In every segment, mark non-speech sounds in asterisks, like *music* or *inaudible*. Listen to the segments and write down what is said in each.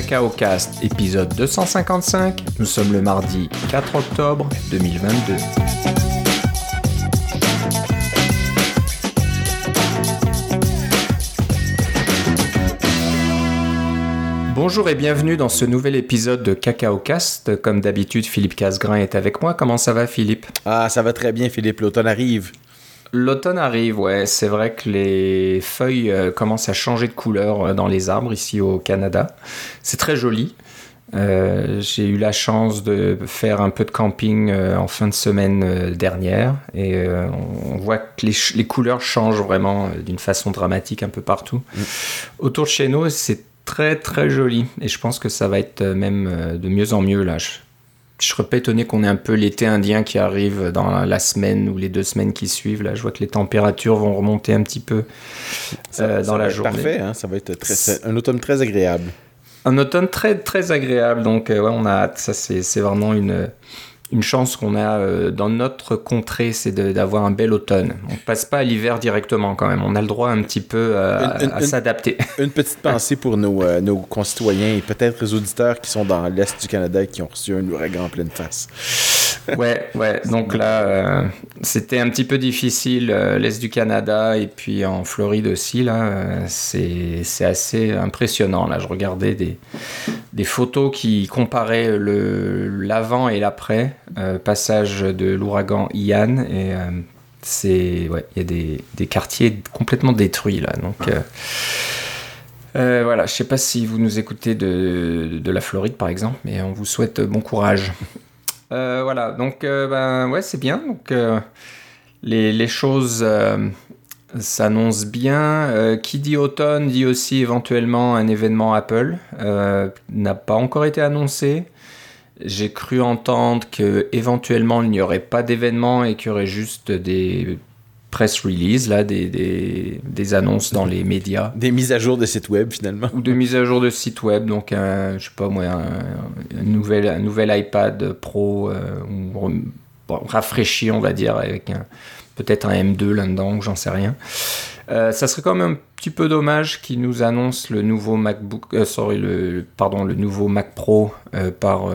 Cacao Cast, épisode 255. Nous sommes le mardi 4 octobre 2022. Bonjour et bienvenue dans ce nouvel épisode de Cacao Cast. Comme d'habitude, Philippe Casgrain est avec moi. Comment ça va, Philippe? Ah, ça va très bien, Philippe. L'automne arrive. L'automne arrive, ouais. C'est vrai que les feuilles euh, commencent à changer de couleur euh, dans les arbres ici au Canada. C'est très joli. Euh, j'ai eu la chance de faire un peu de camping en fin de semaine dernière et on voit que les, couleurs changent vraiment d'une façon dramatique un peu partout. Mm. Autour de chez nous, c'est très très joli et je pense que ça va être même de mieux en mieux là je serais pas étonné qu'on ait un peu l'été indien qui arrive dans la semaine ou les deux semaines qui suivent. Là, je vois que les températures vont remonter un petit peu euh, dans la journée. Parfait, hein. ça va être très, un automne très agréable. Un automne très très agréable. Donc, euh, ouais, on a Ça, c'est vraiment une une chance qu'on a euh, dans notre contrée, c'est d'avoir un bel automne. On passe pas à l'hiver directement quand même. On a le droit un petit peu euh, à, s'adapter. *laughs* Une petite pensée pour nos, euh, nos concitoyens et peut-être les auditeurs qui sont dans l'est du Canada et qui ont reçu un ouragan en pleine face. *laughs* ouais, ouais. Donc là, c'était un petit peu difficile l'est du Canada et puis en Floride aussi. Là, c'est assez impressionnant. Là, je regardais des, des photos qui comparaient l'avant et l'après. Euh, passage de l'ouragan Ian et euh, c'est ouais il y a des, des, quartiers complètement détruits là donc euh, voilà je sais pas si vous nous écoutez de, de, la Floride par exemple mais on vous souhaite bon courage *laughs* voilà donc ben ouais c'est bien donc les, les, choses s'annoncent bien. qui dit automne dit aussi éventuellement un événement Apple. n'a pas encore été annoncé. J'ai cru entendre que éventuellement il n'y aurait pas d'événement et qu'il y aurait juste des press releases, là, des, des, des, annonces dans les médias. Des mises à jour de sites web finalement. Ou de mises à jour de sites web, donc un, je sais pas moi, un, nouvel, un nouvel iPad Pro euh, rafraîchi, on va dire, avec peut-être un M2 là-dedans, j'en sais rien. Euh, ça serait quand même un petit peu dommage qu'ils nous annoncent le nouveau MacBook, euh, sorry, le, pardon, le nouveau Mac Pro euh, par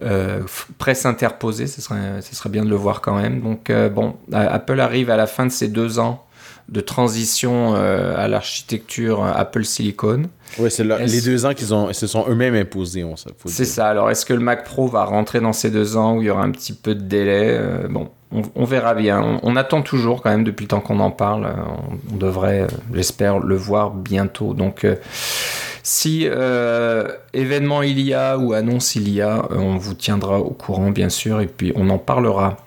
*laughs* presse interposée. Ce serait, ce serait bien de le voir quand même. Donc bon, Apple arrive à la fin de ces deux ans de transition à l'architecture Apple Silicon. Oui, c'est les deux ans qu'ils ont, se sont eux-mêmes imposés. C'est ça. Alors, est-ce que le Mac Pro va rentrer dans ces deux ans où il y aura un petit peu de délai? Bon, on, verra bien. On, attend toujours quand même depuis le temps qu'on en parle. Euh, on, devrait, euh, j'espère, le voir bientôt. Donc, euh, si événement il y a ou annonce il y a, on vous tiendra au courant bien sûr et puis on en parlera.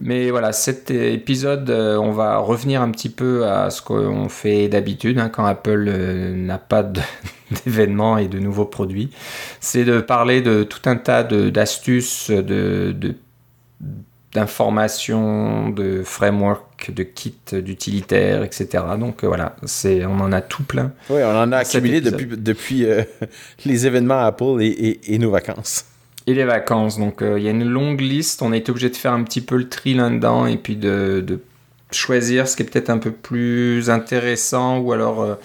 Mais voilà, cet épisode, on va revenir un petit peu à ce qu'on fait d'habitude hein, quand Apple n'a pas *laughs* d'événements et de nouveaux produits. C'est de parler de tout un tas d'astuces, de, de d'informations, de framework, de kits d'utilitaires, etc. Donc euh, voilà, c'est, on en a tout plein. Oui, on en a accumulé depuis, depuis euh, *laughs* les événements Apple et, et, nos vacances. Les vacances. Donc euh, il y a une longue liste. On a été obligé de faire un petit peu le tri là-dedans et puis de, choisir ce qui est peut-être un peu plus intéressant ou alors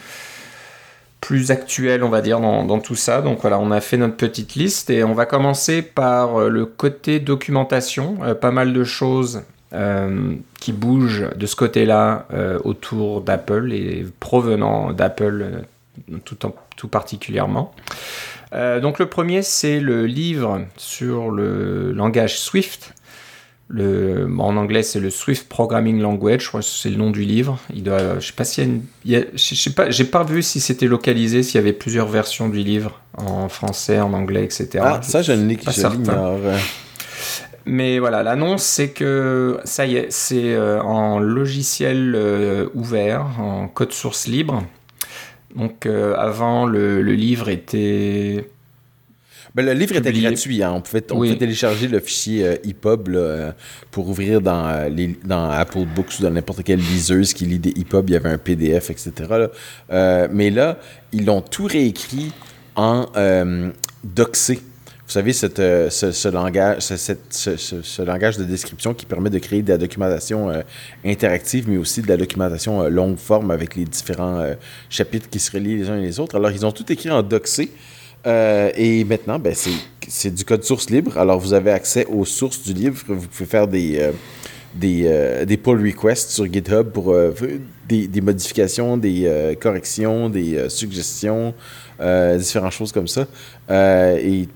plus actuel, on va dire, dans, tout ça. Donc voilà, on a fait notre petite liste et on va commencer par euh, le côté documentation. Euh, pas mal de choses euh, qui bougent de ce côté-là autour d'Apple et provenant d'Apple tout particulièrement. Donc le premier, c'est le livre sur le langage Swift le, en anglais, c'est le Swift Programming Language, je crois que c'est le nom du livre. Il doit, je sais pas s'il y a, je sais pas, j'ai pas vu si c'était localisé, s'il y avait plusieurs versions du livre en français, en anglais, etc. Ah, ça, je ne l'ignore. Mais voilà, l'annonce, c'est que ça y est, c'est euh, en logiciel euh, ouvert, en code source libre. Donc euh, avant, le, le, livre était ben, le livre était gratuit. Hein. On, pouvait, télécharger le fichier euh, EPUB euh, pour ouvrir dans, les, dans Apple Books ou dans n'importe quelle liseuse qui lit des EPUB. Il y avait un PDF, etc. mais là, ils l'ont tout réécrit en doxé vous savez, euh, ce, langage, ce, langage de description qui permet de créer de la documentation euh, interactive, mais aussi de la documentation euh, longue forme avec les différents chapitres qui se relient les uns et les autres. Alors, ils ont tout écrit en doxé. et maintenant, ben, c'est du code source libre. Alors, vous avez accès aux sources du livre. Vous pouvez faire des, des, des pull requests sur GitHub pour des, des, modifications, des corrections, des suggestions, différentes choses comme ça. et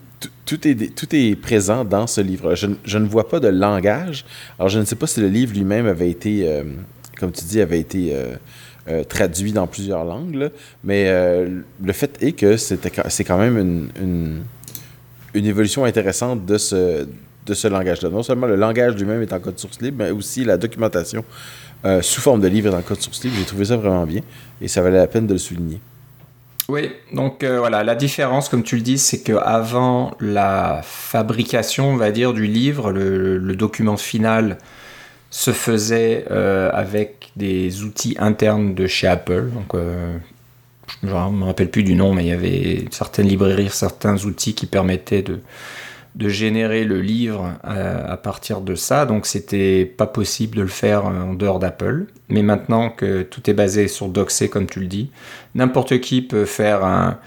tout est, tout est présent dans ce livre. Je, je, ne vois pas de langage. Alors, je ne sais pas si le livre lui-même avait été, euh, comme tu dis, avait été euh, euh, traduit dans plusieurs langues, mais le fait est que c'est quand même une, une, une, évolution intéressante de ce, de ce langage-là. Non seulement le langage lui-même est en code source libre, mais aussi la documentation sous forme de livre est en code source libre. J'ai trouvé ça vraiment bien et ça valait la peine de le souligner. Oui, donc euh, voilà, la différence, comme tu le dis, c'est qu'avant la fabrication, on va dire, du livre, le, document final se faisait euh, avec des outils internes de chez Apple. Donc, euh, je ne me rappelle plus du nom, mais il y avait certaines librairies, certains outils qui permettaient de, de générer le livre à, partir de ça, donc c'était pas possible de le faire en dehors d'Apple. Mais maintenant que tout est basé sur Doxé, comme tu le dis, n'importe qui peut faire un,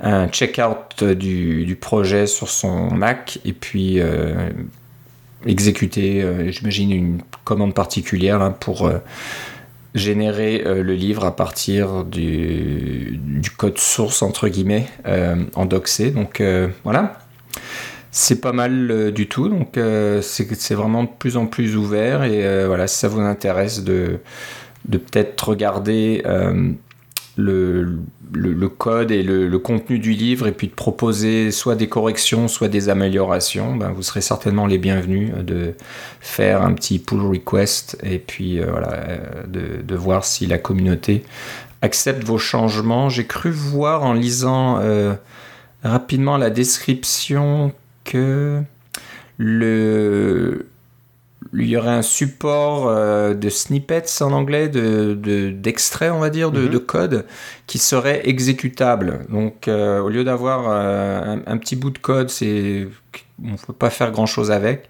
un check-out du, projet sur son Mac et puis euh, exécuter, euh, j'imagine, une commande particulière hein, pour euh, générer le livre à partir du, du, code source, entre guillemets, en Doxé. Donc voilà c'est pas mal euh, du tout. Donc euh, c'est vraiment de plus en plus ouvert. Et euh, voilà, si ça vous intéresse de, de peut-être regarder le, le, code et le, contenu du livre et puis de proposer soit des corrections, soit des améliorations, ben, vous serez certainement les bienvenus de faire un petit pull request et puis voilà, de, de, voir si la communauté accepte vos changements. J'ai cru voir en lisant rapidement la description que le il y aurait un support euh, de snippets en anglais, de, d'extraits, on va dire, de, mhm. code qui serait exécutable. Donc, euh, au lieu d'avoir euh, un, un, petit bout de code, c'est, on ne peut pas faire grand-chose avec.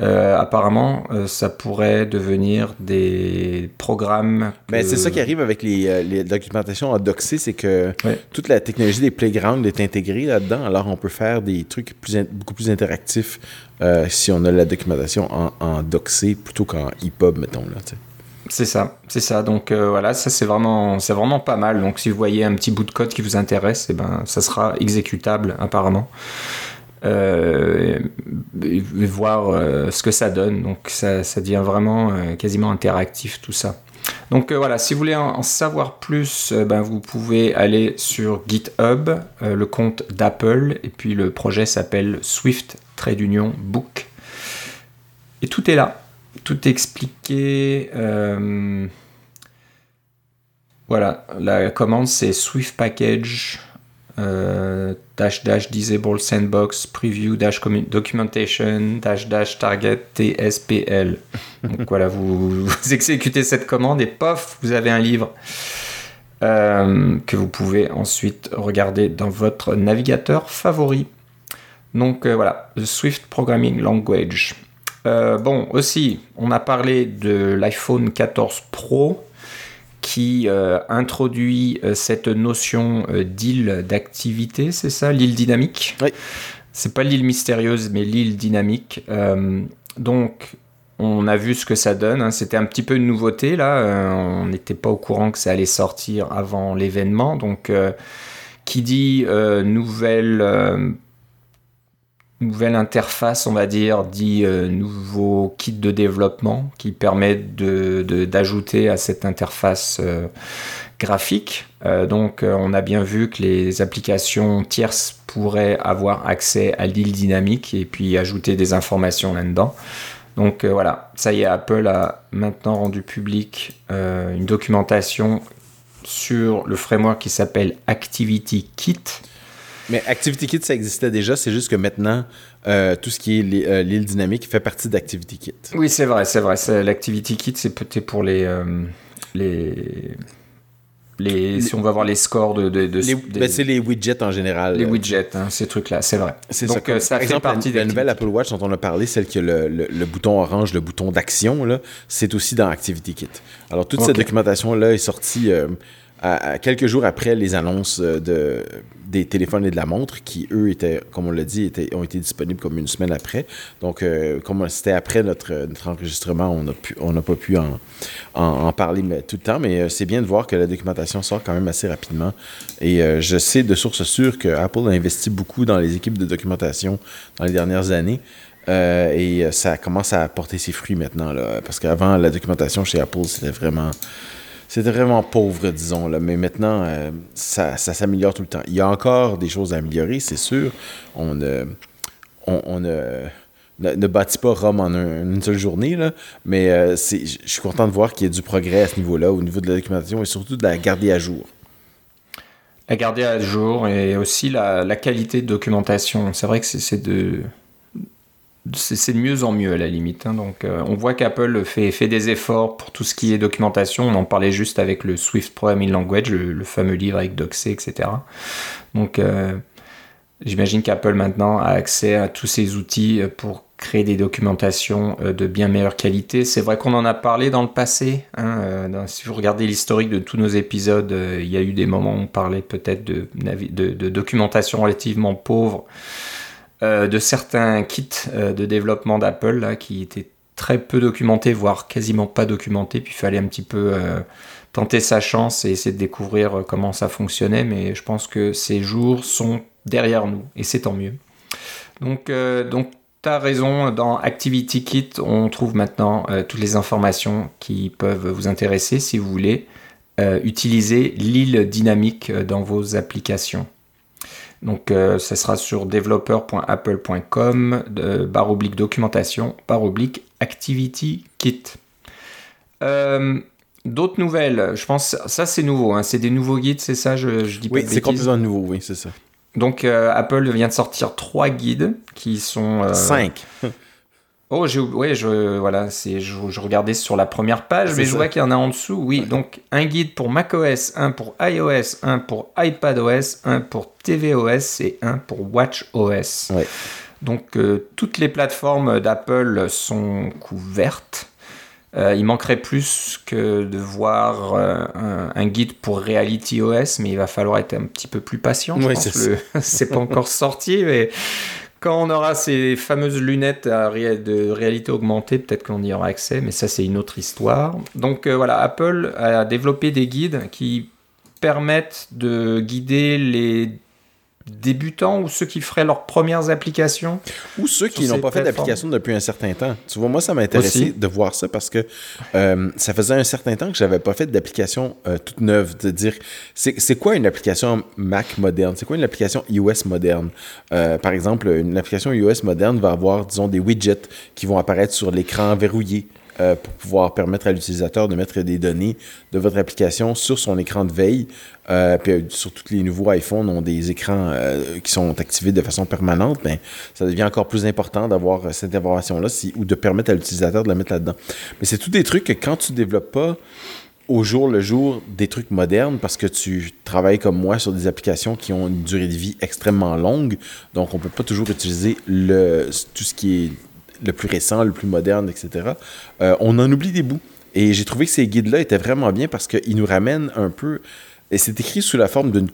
Euh, apparemment, euh, ça pourrait devenir des programmes. Mais c'est ça qui arrive avec les, euh, les documentations en doxé, c'est que toute la technologie des playgrounds est intégrée là-dedans. Alors, on peut faire des trucs plus beaucoup plus interactifs si on a la documentation en, en doxé plutôt qu'en EPUB, mettons. Là, c'est ça, c'est ça. Donc voilà, ça c'est vraiment, c'est vraiment pas mal. Donc si vous voyez un petit bout de code qui vous intéresse, eh ben ça sera exécutable apparemment. Euh, voir euh, ce que ça donne. Donc ça, ça devient vraiment euh, quasiment interactif tout ça. Donc voilà, si vous voulez en, savoir plus, ben, vous pouvez aller sur GitHub, le compte d'Apple, et puis le projet s'appelle Swift Trade Union Book. Et tout est là, tout est expliqué. voilà, la commande c'est Swift Package euh, dash dash disable sandbox preview dash documentation dash dash target tspl. Donc *laughs* voilà, vous, exécutez cette commande et pof, vous avez un livre euh, que vous pouvez ensuite regarder dans votre navigateur favori. Donc euh, voilà, the Swift Programming Language. bon, aussi, on a parlé de l'iPhone 14 Pro qui euh, introduit euh, cette notion euh, d'île d'activité, c'est ça, l'île dynamique? Oui. C'est pas l'île mystérieuse, mais l'île dynamique. donc, on a vu ce que ça donne. Hein. C'était un petit peu une nouveauté là. on n'était pas au courant que ça allait sortir avant l'événement. Donc, qui dit nouvelle nouvelle interface, on va dire, dit euh, nouveau kit de développement qui permet d'ajouter à cette interface euh, graphique. Euh, donc on a bien vu que les applications tierces pourraient avoir accès à l'île dynamique et puis ajouter des informations là-dedans. Donc voilà, ça y est, Apple a maintenant rendu public une documentation sur le framework qui s'appelle Activity Kit mais Activity Kit, ça existait déjà, c'est juste que maintenant, euh, tout ce qui est euh, l'île dynamique fait partie d'Activity Kit. Oui, c'est vrai, c'est vrai. L'Activity Kit, c'est peut-être pour les, euh, les, les, si on va voir les scores de. de, ben, c'est les widgets en général. Les widgets, hein, ces trucs-là, c'est vrai. C'est Donc, ça, ça par exemple, partie la, la nouvelle Apple Watch dont on a parlé, celle qui a le, le, bouton orange, le bouton d'action, c'est aussi dans Activity Kit. Alors, toute cette documentation-là est sortie quelques jours après les annonces euh, de, des téléphones et de la montre, qui eux étaient, comme on l'a dit, étaient, ont été disponibles comme une semaine après. Donc, euh, comme c'était après notre, notre enregistrement, on n'a pas pu en, en, parler tout le temps, mais euh, c'est bien de voir que la documentation sort quand même assez rapidement. Et je sais de source sûre que Apple a investi beaucoup dans les équipes de documentation dans les dernières années. et ça commence à porter ses fruits maintenant, là, parce qu'avant, la documentation chez Apple, c'était vraiment c'était vraiment pauvre, disons. Là. Mais maintenant, euh, ça, s'améliore tout le temps. Il y a encore des choses à améliorer, c'est sûr. On ne, on, ne, bâtit pas Rome en une seule journée, là, mais euh, je suis content de voir qu'il y a du progrès à ce niveau-là, au niveau de la documentation et surtout de la garder à jour. La garder à jour et aussi la, la qualité de documentation. C'est vrai que c'est de c'est de mieux en mieux à la limite. Hein. Donc, euh, on voit qu'Apple fait, des efforts pour tout ce qui est documentation. On en parlait juste avec le Swift Programming Language, le, fameux livre avec Doxé, etc. Donc, euh, j'imagine qu'Apple maintenant a accès à tous ces outils pour créer des documentations euh, de bien meilleure qualité. C'est vrai qu'on en a parlé dans le passé. Hein, si vous regardez l'historique de tous nos épisodes, il y a eu des moments où on parlait peut-être de documentation relativement pauvre. Euh, de certains kits euh, de développement d'Apple qui étaient très peu documentés, voire quasiment pas documentés. Puis il fallait un petit peu euh, tenter sa chance et essayer de découvrir comment ça fonctionnait. Mais je pense que ces jours sont derrière nous et c'est tant mieux. Donc, donc tu as raison, dans Activity Kit, on trouve maintenant toutes les informations qui peuvent vous intéresser si vous voulez utiliser l'île dynamique dans vos applications. Donc, euh, ça sera sur developer.apple.com, barre oblique documentation, barre oblique activity kit. Euh, d'autres nouvelles, je pense, ça c'est nouveau, hein, c'est des nouveaux guides, c'est ça, je, je dis pas Oui, c'est complètement nouveau, oui, c'est ça. Donc, euh, Apple vient de sortir trois guides qui sont. Cinq. *laughs* Oh, je, ouais, je, voilà, c'est, je, regardais sur la première page, mais je vois qu'il y en a en dessous. Oui, donc un guide pour macOS, un pour iOS, un pour iPadOS, un pour tvOS et un pour watchOS. Donc euh, toutes les plateformes d'Apple sont couvertes. Euh, il manquerait plus que de voir euh, un, guide pour RealityOS, mais il va falloir être un petit peu plus patient. Je pense *laughs* c'est pas encore sorti, mais quand on aura ces fameuses lunettes de réalité augmentée, peut-être qu'on y aura accès, mais ça c'est une autre histoire. Donc euh, voilà, Apple a développé des guides qui permettent de guider les débutants ou ceux qui feraient leurs premières applications? Ou ceux qui n'ont pas fait d'application depuis un certain temps. Tu vois, moi, ça m'a intéressé de voir ça parce que euh, ça faisait un certain temps que j'avais pas fait d'application euh, toute neuve. De dire, c'est quoi une application Mac moderne? C'est quoi une application iOS moderne? Euh, par exemple, une application iOS moderne va avoir, disons, des widgets qui vont apparaître sur l'écran verrouillé. Euh, pour pouvoir permettre à l'utilisateur de mettre des données de votre application sur son écran de veille. Euh, puis euh, sur tous les nouveaux iPhones ont des écrans qui sont activés de façon permanente, mais ben, ça devient encore plus important d'avoir cette information-là ou de permettre à l'utilisateur de la mettre là-dedans. Mais c'est tout des trucs que quand tu ne développes pas au jour le jour des trucs modernes parce que tu travailles comme moi sur des applications qui ont une durée de vie extrêmement longue. Donc, on ne peut pas toujours utiliser tout ce qui est le plus récent, le plus moderne, etc., euh, on en oublie des bouts. Et j'ai trouvé que ces guides-là étaient vraiment bien parce qu'ils nous ramènent un peu. Et c'est écrit sous la forme d'un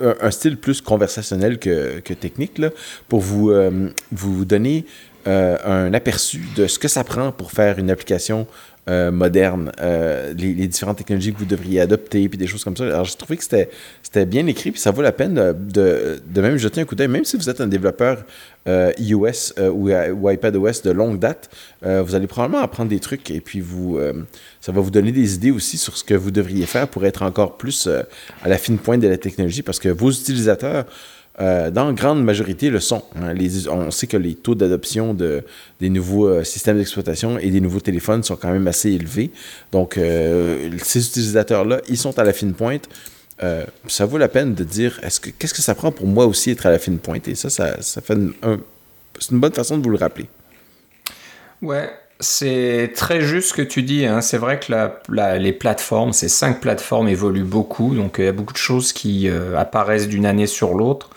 un style plus conversationnel que, technique, pour vous, euh, donner euh, un aperçu de ce que ça prend pour faire une application euh, moderne, euh, les, différentes technologies que vous devriez adopter, puis des choses comme ça. Alors, j'ai trouvé que c'était bien écrit, puis ça vaut la peine de, de, même jeter un coup d'œil, même si vous êtes un développeur euh, iOS ou, ou, iPadOS de longue date, vous allez probablement apprendre des trucs, et puis vous, ça va vous donner des idées aussi sur ce que vous devriez faire pour être encore plus à la fine pointe de la technologie, parce que vos utilisateurs euh, dans grande majorité, le sont. Hein. on sait que les taux d'adoption de, des nouveaux euh, systèmes d'exploitation et des nouveaux téléphones sont quand même assez élevés. Donc, euh, ces utilisateurs-là, ils sont à la fine pointe. ça vaut la peine de dire est-ce que qu'est-ce que ça prend pour moi aussi être à la fine pointe? Et ça, ça, fait c'est une bonne façon de vous le rappeler. Ouais, C'est très juste ce que tu dis. Hein. C'est vrai que les plateformes, ces cinq plateformes évoluent beaucoup. Donc il y a beaucoup de choses qui euh, apparaissent d'une année sur l'autre.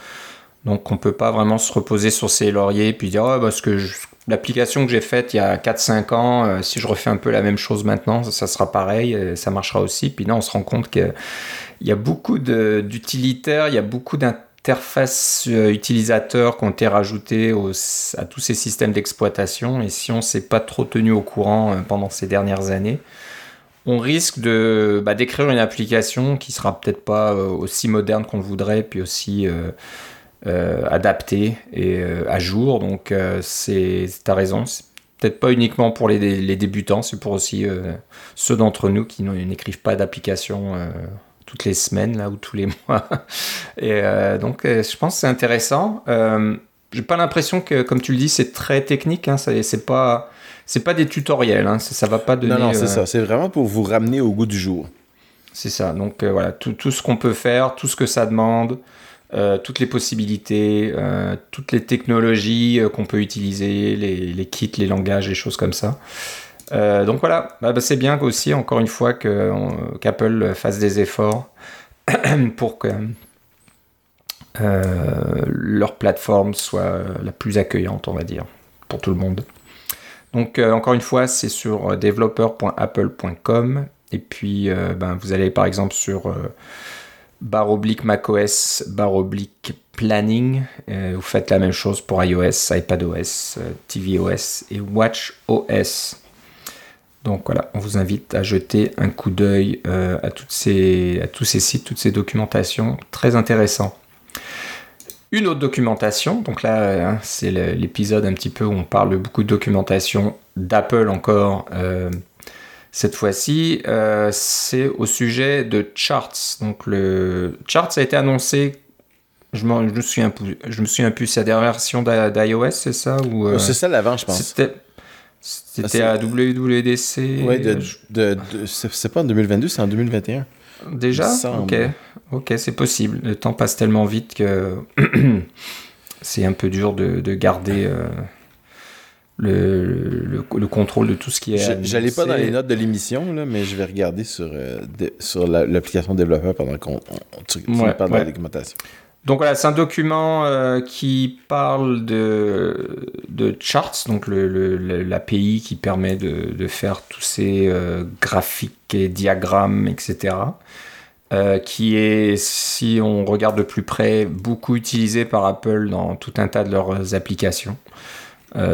Donc on ne peut pas vraiment se reposer sur ses lauriers et puis dire oh, parce que l'application que j'ai faite il y a 4-5 ans, euh, si je refais un peu la même chose maintenant, ça, sera pareil, ça marchera aussi. Puis là on se rend compte qu'il y a beaucoup d'utilitaires, il y a beaucoup d'interfaces interfaces euh, utilisateurs qui ont été rajoutées à tous ces systèmes d'exploitation. Et si on ne s'est pas trop tenu au courant euh, pendant ces dernières années, on risque de bah, d'écrire une application qui sera peut-être pas euh, aussi moderne qu'on le voudrait, puis aussi adaptée et à jour. Donc c'est as raison. C'est peut-être pas uniquement pour les, les débutants, c'est pour aussi ceux d'entre nous qui n'écrivent pas d'application toutes les semaines là ou tous les *laughs* mois. Et euh, donc, euh, je pense que c'est intéressant. Euh, j'ai pas l'impression que, comme tu le dis, c'est très technique. Hein, c'est pas, c'est pas des tutoriels. Hein, ça, ça, va pas donner. Non, non, c'est ça. C'est vraiment pour vous ramener au goût du jour. C'est ça. Donc voilà, tout, tout ce qu'on peut faire, tout ce que ça demande. Toutes les possibilités, toutes les technologies qu'on peut utiliser, les, kits, les langages, les choses comme ça. Euh, donc voilà, bah, bah, c'est bien aussi, encore une fois, qu'Apple fasse des efforts *clears throat* pour que euh, leur plateforme soit la plus accueillante, on va dire, pour tout le monde. Donc euh, encore une fois, c'est sur developer.apple.com et puis ben, vous allez par exemple sur barre oblique macOS, barre oblique planning. vous faites la même chose pour iOS, iPadOS, tvOS et watchOS. Donc voilà, on vous invite à jeter un coup d'œil euh, à, tous ces sites, toutes ces documentations, très intéressant. Une autre documentation, donc là c'est l'épisode un petit peu où on parle beaucoup de documentation d'Apple encore. Euh, cette fois-ci, euh, c'est au sujet de Charts. Donc le Charts a été annoncé je, me souviens plus. Je me souviens plus. C'est la dernière version d'iOS, c'est ça ou C'est ça l'avant, je pense. C'était à WWDC. De, de, c'est pas en 2022, c'est en 2021. Déjà? Ok, ok, c'est possible. Le temps passe tellement vite que *clears throat* c'est un peu dur de, de garder euh, le, le, contrôle de tout ce qui est. J'allais pas dans les notes de l'émission, mais je vais regarder sur, euh, sur l'application développeur pendant qu'on parle de la documentation. Donc voilà, c'est un document euh, qui parle de, de charts, donc l'API qui permet de, faire tous ces euh, graphiques et diagrammes, etc. Euh, qui est, si on regarde de plus près, beaucoup utilisé par Apple dans tout un tas de leurs applications.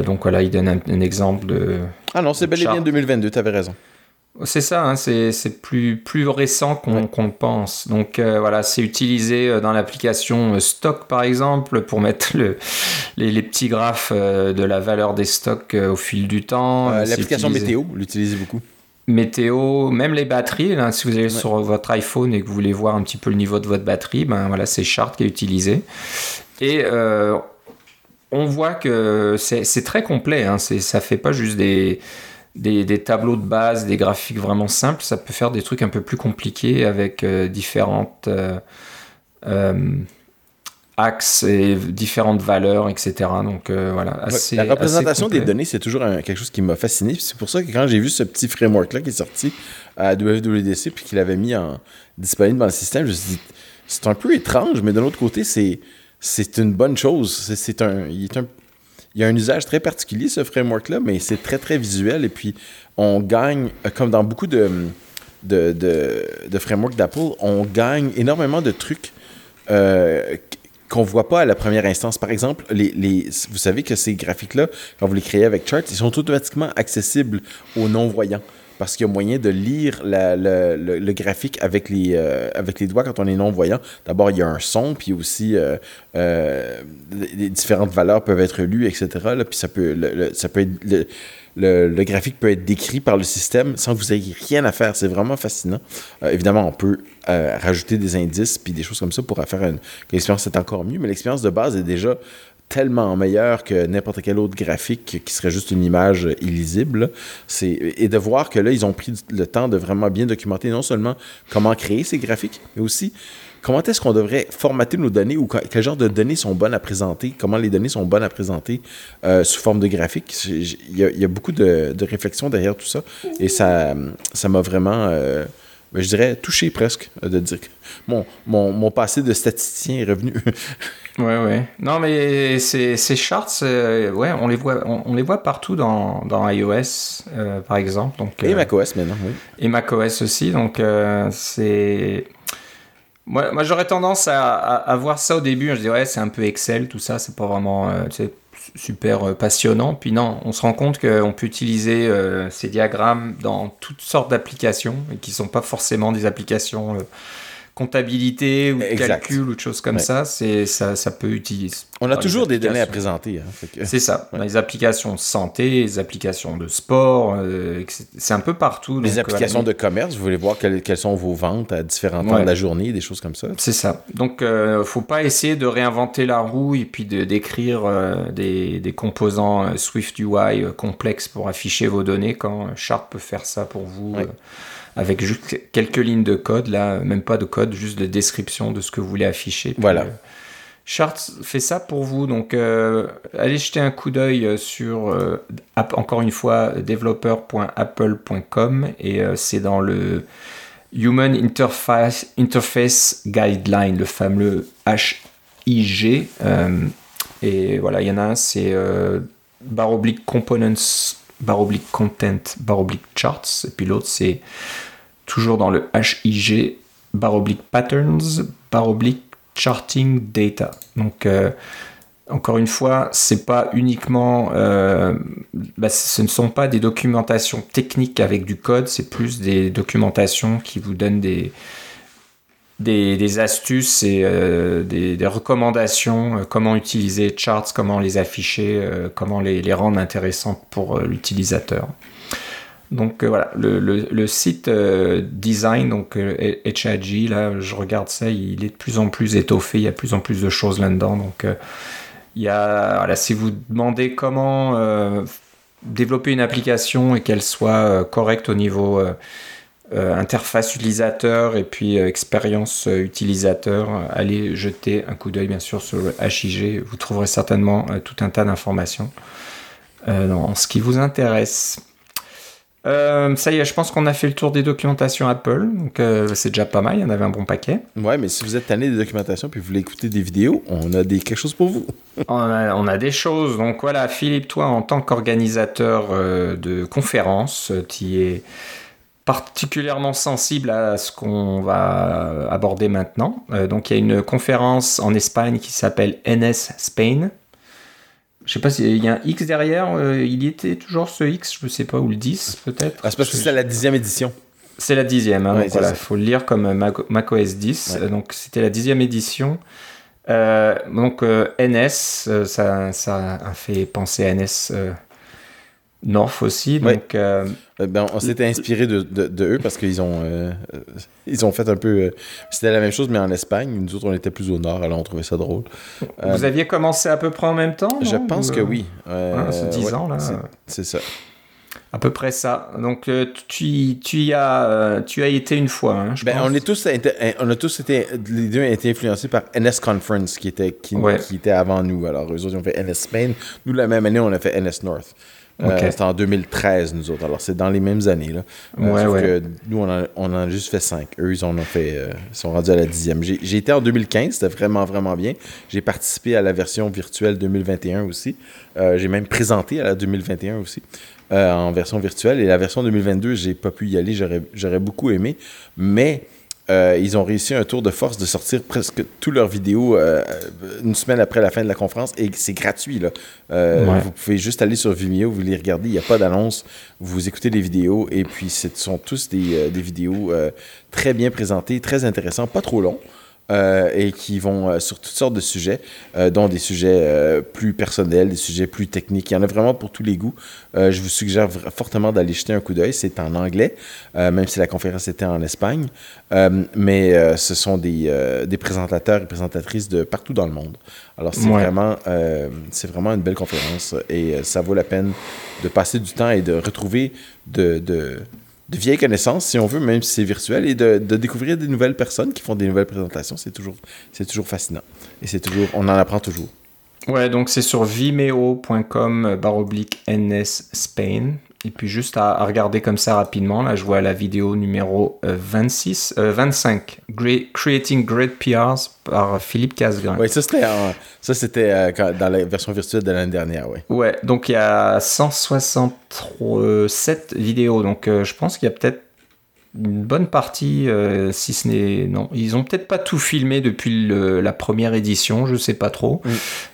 Donc voilà, il donne un, exemple de... Ah non, c'est bel et bien 2022, tu avais raison. C'est ça, hein, c'est plus, plus récent qu'on le pense. Donc euh, voilà, c'est utilisé euh, dans l'application euh, stock par exemple pour mettre le, les, petits graphes de la valeur des stocks au fil du temps. l'application météo l'utilise beaucoup. Météo, même les batteries. si vous allez sur votre iPhone et que vous voulez voir un petit peu le niveau de votre batterie, ben voilà, c'est Chart qui est utilisé. Et on voit que c'est très complet. Hein, ça fait pas juste des des, tableaux de base, des graphiques vraiment simples, ça peut faire des trucs un peu plus compliqués avec euh, différentes euh, euh, axes et différentes valeurs, etc. Donc voilà, assez, La représentation des données, c'est toujours quelque chose qui m'a fasciné. C'est pour ça que quand j'ai vu ce petit framework-là qui est sorti à WWDC puis qu'il avait mis en disponible dans le système, je me suis dit, c'est un peu étrange, mais de l'autre côté, c'est c'est une bonne chose. C'est un, il y a un usage très particulier, ce framework-là, mais c'est très, très visuel. Et puis, on gagne, comme dans beaucoup de, de, de, frameworks d'Apple, on gagne énormément de trucs euh, qu'on ne voit pas à la première instance. Par exemple, les, les, vous savez que ces graphiques-là, quand vous les créez avec Charts, ils sont automatiquement accessibles aux non-voyants parce qu'il y a moyen de lire le, graphique avec les, euh, avec les doigts quand on est non-voyant. D'abord, il y a un son, puis aussi euh, euh, les différentes valeurs peuvent être lues, etc. Puis ça peut, ça peut être, le, graphique peut être décrit par le système sans que vous ayez rien à faire. C'est vraiment fascinant. évidemment, on peut rajouter des indices puis des choses comme ça pour faire une, l'expérience soit encore mieux, mais l'expérience de base est déjà tellement meilleur que n'importe quel autre graphique qui serait juste une image illisible. Et de voir que là, ils ont pris le temps de vraiment bien documenter non seulement comment créer ces graphiques, mais aussi comment est-ce qu'on devrait formater nos données ou quel genre de données sont bonnes à présenter, comment les données sont bonnes à présenter euh, sous forme de graphique. Il y, a, beaucoup de, de réflexion derrière tout ça et ça ça m'a vraiment, euh, je dirais, touché presque de dire que mon, mon, mon passé de statisticien est revenu. *laughs* ouais, ouais. Non, mais ces, ces charts, euh, ouais, on les voit, on, les voit partout dans, dans iOS, par exemple. Donc, et macOS maintenant, oui. Et macOS aussi, donc c'est moi, moi j'aurais tendance à, à, voir ça au début. Je dis ouais, c'est un peu Excel, tout ça, c'est pas vraiment euh, super euh, passionnant. Puis non, on se rend compte qu'on peut utiliser euh, ces diagrammes dans toutes sortes d'applications et qui sont pas forcément des applications comptabilité ou calcul ou de choses comme ça, c'est ça, ça peut utiliser. On a toujours des données à présenter. Hein, c'est ça. *laughs* Les applications de santé, les applications de sport, euh, c'est un peu partout. Les applications de commerce, vous voulez voir quelles, sont vos ventes à différents temps de la journée, des choses comme ça. C'est ça. Donc, euh, faut pas essayer de réinventer la roue et puis de d'écrire euh, des, des, composants euh, Swift UI complexes pour afficher vos données quand Sharp peut faire ça pour vous avec juste quelques lignes de code, là, même pas de code, juste de description de ce que vous voulez afficher. Voilà. Euh, Charts fait ça pour vous, donc euh, allez jeter un coup d'œil euh, sur, encore une fois, developer.apple.com et c'est dans le Human Interface, Interface Guideline, le fameux HIG. et voilà, il y en a un, c'est barre oblique components baroblique content, baroblique charts, et puis l'autre c'est toujours dans le HIG, baroblique patterns, baroblique charting data. Donc euh, encore une fois, c'est pas uniquement, euh, bah, ce ne sont pas des documentations techniques avec du code, c'est plus des documentations qui vous donnent des, des, astuces et euh, des, recommandations, euh, comment utiliser charts, comment les afficher, euh, comment les, rendre intéressantes pour l'utilisateur. Donc voilà, le, site design, donc HAG, là je regarde ça, il est de plus en plus étoffé, il y a de plus en plus de choses là-dedans. Donc il y a, voilà, si vous demandez comment développer une application et qu'elle soit correcte au niveau interface utilisateur et puis euh, expérience euh, utilisateur, allez jeter un coup d'œil bien sûr sur le HIG. Vous trouverez certainement tout un tas d'informations en ce qui vous intéresse. ça y est, je pense qu'on a fait le tour des documentations Apple, donc c'est déjà pas mal, il y en avait un bon paquet. Ouais, mais si vous êtes tanné des documentations puis vous voulez écouter des vidéos, on a des, quelque chose pour vous. *laughs* on, a, on, a, des choses, donc voilà, Philippe, toi en tant qu'organisateur de conférences, tu es particulièrement sensible à ce qu'on va aborder maintenant. Euh, donc il y a une conférence en Espagne qui s'appelle NS Spain. Je sais pas s'il y a un X derrière, euh, il y était toujours ce X, je ne sais pas, ou le 10 peut-être. Ah, c'est parce que c'est la dixième édition. C'est la dixième, hein, il faut le lire comme macOS 10. Donc c'était la dixième édition. Euh, donc NS, ça, ça, a fait penser à NS North aussi. Donc, euh, euh, ben, on s'était inspiré de, de, eux parce qu'ils ont, euh, ils ont fait un peu. C'était la même chose, mais en Espagne. Nous autres, on était plus au nord, alors on trouvait ça drôle. Vous aviez commencé à peu près en même temps Je pense que oui. Ah, c'est 10 ans, là. C'est ça. À peu près ça. Donc, tu, tu, y as, tu as été une fois, hein, je ben, pense. On, est tous, on a tous été, les deux ont été influencés par NS Conference, qui était, qui, qui était avant nous. Alors, eux autres, ils ont fait NS Spain. Nous, la même année, on a fait NS North. Euh, c'était en 2013, nous autres. Alors, c'est dans les mêmes années. Là. Euh, que nous, on, en a juste fait cinq. Eux, ils, en ont fait, euh, sont rendus à la dixième. J'ai été en 2015, c'était vraiment, vraiment bien. J'ai participé à la version virtuelle 2021 aussi. J'ai même présenté à la 2021 aussi. en version virtuelle. Et la version 2022, j'ai pas pu y aller. J'aurais beaucoup aimé. Mais euh, ils ont réussi un tour de force de sortir presque toutes leurs vidéos euh, une semaine après la fin de la conférence et c'est gratuit. Là. Euh, vous pouvez juste aller sur Vimeo, vous les regardez, il n'y a pas d'annonce, vous écoutez les vidéos et puis ce sont tous des, des vidéos très bien présentées, très intéressantes, pas trop longs. Euh, et qui vont euh, sur toutes sortes de sujets, euh, dont des sujets plus personnels, des sujets plus techniques. Il y en a vraiment pour tous les goûts. je vous suggère fortement d'aller jeter un coup d'œil. C'est en anglais, même si la conférence était en Espagne. mais ce sont des, des, présentateurs et présentatrices de partout dans le monde. Alors, c'est vraiment, c'est vraiment une belle conférence et ça vaut la peine de passer du temps et de retrouver de, de de vieilles connaissances, si on veut, même si c'est virtuel, et de, découvrir des nouvelles personnes qui font des nouvelles présentations. C'est toujours, c'est toujours fascinant. Et c'est toujours, on en apprend toujours. Ouais, donc c'est sur vimeo.com baroblique NS Spain. Et puis juste à, regarder comme ça rapidement, là je vois la vidéo numéro 26, euh, 25, euh, Creating Great PRs par Philippe Casgrain. Oui, ça c'était, ça c'était euh, dans la version virtuelle de l'année dernière, oui. Ouais, donc il y a 167 vidéos, donc je pense qu'il y a peut-être une bonne partie, si ce n'est... Non, ils ont peut-être pas tout filmé depuis la première édition, je sais pas trop,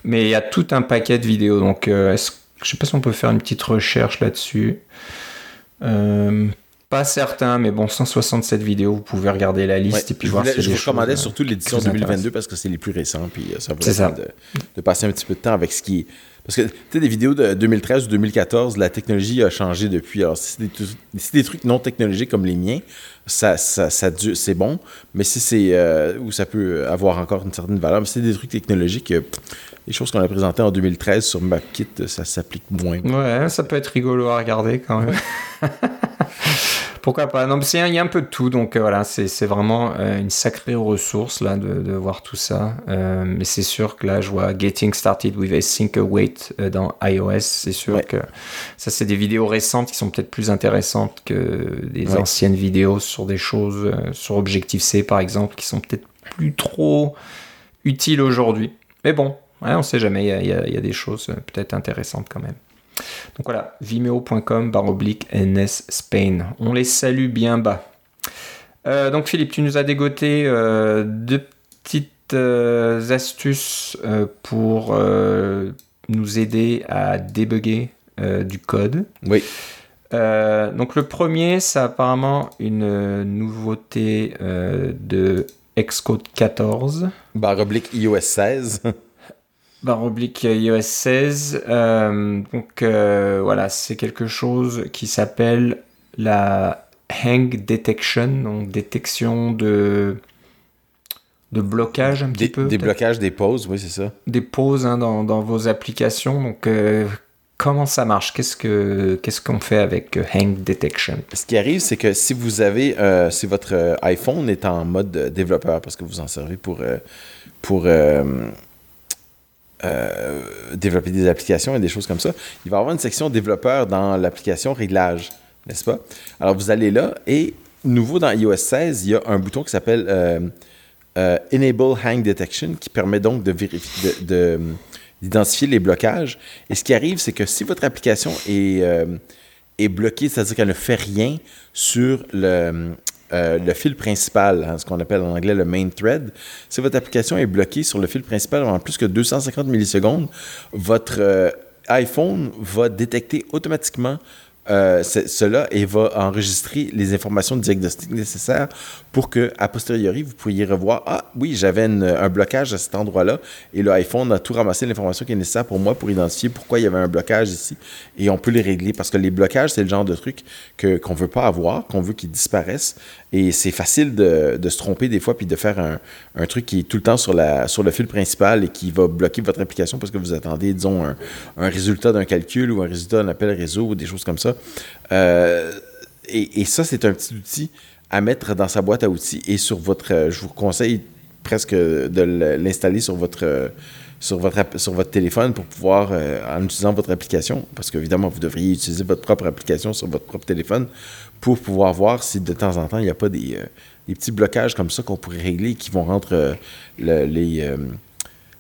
mais il y a tout un paquet de vidéos, donc est-ce je sais pas si on peut faire une petite recherche là-dessus. Euh, pas certain, mais bon, 167 vidéos, vous pouvez regarder la liste et puis voir si Je vous recommandais euh, surtout l'édition 2022 parce que c'est les plus récents, puis euh, ça vaut de, de, passer un petit peu de temps avec ce qui Parce que, tu sais, des vidéos de 2013 ou 2014, la technologie a changé depuis. Alors, si c'est des, trucs non technologiques comme les miens, ça, ça, ça c'est bon, mais si c'est. où ça peut avoir encore une certaine valeur, mais si c'est des trucs technologiques les choses qu'on a présentées en 2013 sur MapKit, ça s'applique moins. Ouais, ça peut être rigolo à regarder quand même. *laughs* Pourquoi pas? Non, il y a un peu de tout, donc euh, voilà, c'est vraiment euh, une sacrée ressource là de, voir tout ça. Euh, mais c'est sûr que là, je vois Getting Started with a Sync Weight dans iOS. C'est sûr que ça, c'est des vidéos récentes qui sont peut-être plus intéressantes que des anciennes vidéos sur des choses, sur Objective-C par exemple, qui sont peut-être plus trop utiles aujourd'hui. Mais bon, Ouais, on sait jamais, il y, a, des choses euh, peut-être intéressantes quand même. Donc voilà, vimeo.com baroblique NS Spain. On les salue bien bas. Euh, donc Philippe, tu nous as dégoté euh, deux petites astuces pour nous aider à débugger du code. Oui. donc le premier, c'est apparemment une nouveauté de Xcode 14. Baroblique iOS 16. Barre oblique iOS 16. Euh, donc euh, voilà, c'est quelque chose qui s'appelle la hang detection, donc détection de de blocage un petit peu. Des blocages, des pauses, oui, c'est ça. Des pauses hein, dans, dans, vos applications. Donc euh, comment ça marche? Qu'est-ce que qu'est-ce qu'on fait avec hang detection? Ce qui arrive, c'est que si vous avez, si votre iPhone est en mode développeur parce que vous en servez pour pour euh, développer des applications et des choses comme ça, il va y avoir une section développeur dans l'application réglage, n'est-ce pas? Alors vous allez là et nouveau dans iOS 16, il y a un bouton qui s'appelle euh, euh, Enable Hang Detection qui permet donc de vérifier, de, d'identifier les blocages. Et ce qui arrive, c'est que si votre application est, est bloquée, c'est-à-dire qu'elle ne fait rien sur le, euh, le fil principal, hein, ce qu'on appelle en anglais le main thread. Si votre application est bloquée sur le fil principal en plus que 250 millisecondes, votre euh, iPhone va détecter automatiquement euh, cela et va enregistrer les informations de diagnostic nécessaires pour que, a posteriori, vous pourriez revoir Ah oui, j'avais un blocage à cet endroit-là et le iPhone a tout ramassé l'information qui est nécessaire pour moi pour identifier pourquoi il y avait un blocage ici et on peut les régler parce que les blocages, c'est le genre de truc qu'on ne veut pas avoir, qu'on veut qu'ils disparaissent et c'est facile de, de, se tromper des fois puis de faire un, un, truc qui est tout le temps sur, la, sur le fil principal et qui va bloquer votre application parce que vous attendez, disons, un, un résultat d'un calcul ou un résultat d'un appel réseau ou des choses comme ça. Euh, et, ça, c'est un petit outil à mettre dans sa boîte à outils et sur votre. Euh, je vous conseille presque de l'installer sur votre. Euh, sur votre, sur votre téléphone pour pouvoir, en utilisant votre application, parce qu'évidemment, vous devriez utiliser votre propre application sur votre propre téléphone pour pouvoir voir si de temps en temps, il n'y a pas des, des, petits blocages comme ça qu'on pourrait régler qui vont rendre les,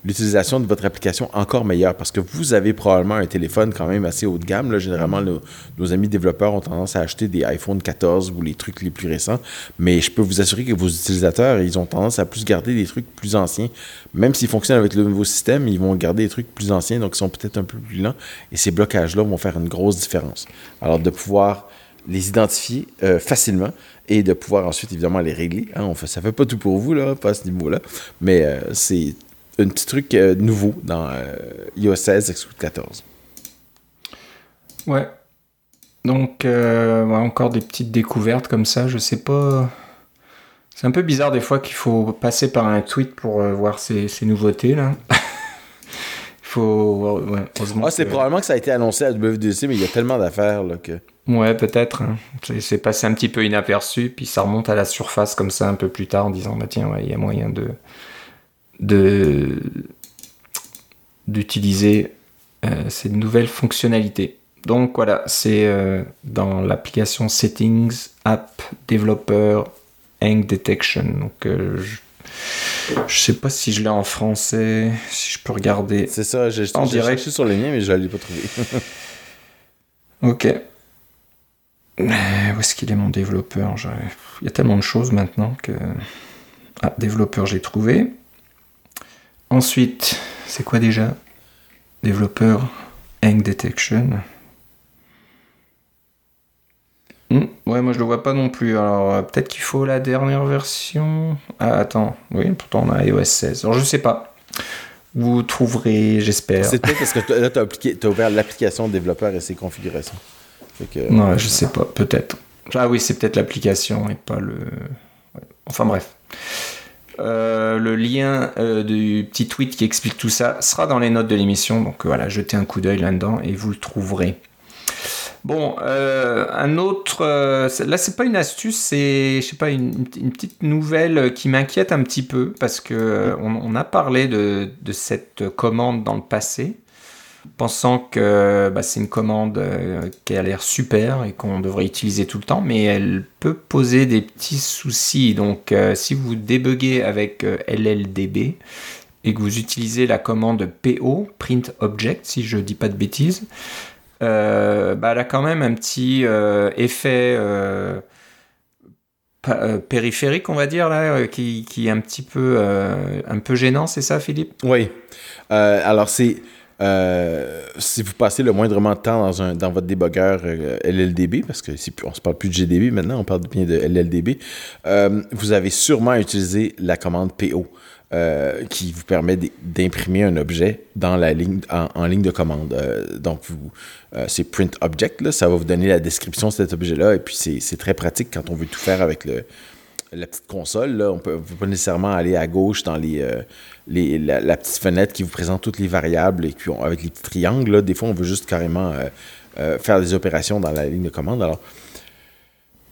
l'utilisation de votre application encore meilleure parce que vous avez probablement un téléphone quand même assez haut de gamme. Généralement, nos, amis développeurs ont tendance à acheter des iPhone 14 ou les trucs les plus récents, mais je peux vous assurer que vos utilisateurs, ils ont tendance à plus garder des trucs plus anciens. Même s'ils fonctionnent avec le nouveau système, ils vont garder des trucs plus anciens, donc ils sont peut-être un peu plus lents, et ces blocages-là vont faire une grosse différence. Alors, de pouvoir les identifier facilement et de pouvoir ensuite, évidemment, les régler. Hein. On fait, ça pas tout pour vous, là, pas à ce niveau-là, mais c'est un petit truc nouveau dans iOS 16 Xcode 14. Ouais. Donc, encore des petites découvertes comme ça, je sais pas c'est un peu bizarre des fois qu'il faut passer par un tweet pour euh, voir ces, nouveautés là. *laughs* il faut. Ouais, ah, c'est probablement que ça a été annoncé à WWDC, mais il y a tellement d'affaires là que. Ouais, peut-être. Hein. C'est passé un petit peu inaperçu, puis ça remonte à la surface comme ça un peu plus tard en disant bah tiens, il y a moyen de. De d'utiliser euh, ces nouvelles fonctionnalités. Donc voilà, c'est euh, dans l'application Settings, App, Developer, hang detection. Donc, euh, je, je sais pas si je l'ai en français, si je peux regarder. C'est ça, j'ai direct. sur les miens, mais je l'ai pas trouvé. *laughs* ok. Où est-ce qu'il est mon développeur? Il y a tellement de choses maintenant que. Ah, développeur, j'ai trouvé. Ensuite, c'est quoi déjà? Développeur Hang Detection. Hmm. Ouais, moi je le vois pas non plus. Alors euh, peut-être qu'il faut la dernière version. Ah, attends. Oui, pourtant on a iOS 16. Alors je sais pas. Vous trouverez, j'espère. C'est peut-être parce que là, tu as, as, ouvert l'application développeur et ses configurations. Non, je sais pas. Peut-être. Ah oui, c'est peut-être l'application et pas le. Enfin bref. Euh, le lien euh, du petit tweet qui explique tout ça sera dans les notes de l'émission. Donc voilà, jetez un coup d'œil là-dedans et vous le trouverez. Bon, euh, un autre. Euh, là, c'est pas une astuce, c'est, je sais pas, une, petite nouvelle qui m'inquiète un petit peu parce que euh, on, a parlé de, cette commande dans le passé, pensant que bah, c'est une commande qui a l'air super et qu'on devrait utiliser tout le temps, mais elle peut poser des petits soucis. Donc, si vous débuguez avec LLDB et que vous utilisez la commande PO, print object, si je dis pas de bêtises, euh, bah, elle a quand même un petit euh, effet euh, périphérique, on va dire, là, qui, qui est un petit peu, un peu gênant, c'est ça, Philippe? Oui. alors, c'est. Si vous passez le moindrement de temps dans, un, dans votre débogueur LLDB, parce que on ne se parle plus de GDB maintenant, on parle bien de LLDB, vous avez sûrement utilisé la commande PO. Euh, qui vous permet d'imprimer un objet dans la ligne, en, ligne de commande. Euh, donc, euh, c'est print object, là, ça va vous donner la description de cet objet-là, et puis c'est, très pratique quand on veut tout faire avec le, la petite console. On ne peut pas nécessairement aller à gauche dans les la, petite fenêtre qui vous présente toutes les variables et puis avec les petits triangles. Là, des fois, on veut juste carrément faire des opérations dans la ligne de commande.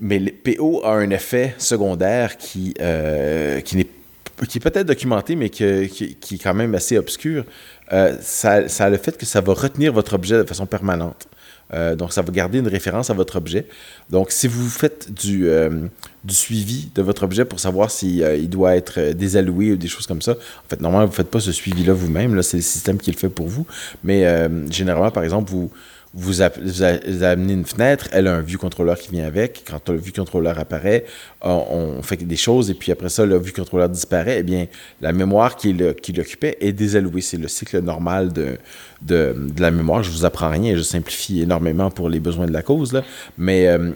Mais le PO a un effet secondaire qui, est peut-être documenté, mais qui, est quand même assez obscur, euh, ça, ça, a le fait que ça va retenir votre objet de façon permanente. Euh, donc, ça va garder une référence à votre objet. Donc, si vous faites du, euh, suivi de votre objet pour savoir s'il il doit être désalloué ou des choses comme ça, en fait, normalement, vous ne faites pas ce suivi-là vous-même. C'est le système qui le fait pour vous. Mais généralement, par exemple, vous, vous, amenez une fenêtre, elle a un vue contrôleur qui vient avec. Quand le vue contrôleur apparaît, on, fait des choses et puis après ça, le vue contrôleur disparaît. Eh bien, la mémoire qui, l'occupait est désallouée. C'est le cycle normal de, de, la mémoire. Je vous apprends rien, je simplifie énormément pour les besoins de la cause. Là. Mais euh,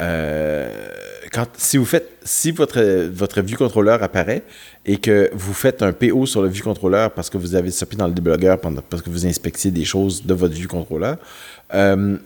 euh, si vous faites, si votre, votre vue contrôleur apparaît et que vous faites un PO sur le vue contrôleur parce que vous avez stoppé dans le déblogueur parce que vous inspectiez des choses de votre vue contrôleur, euh,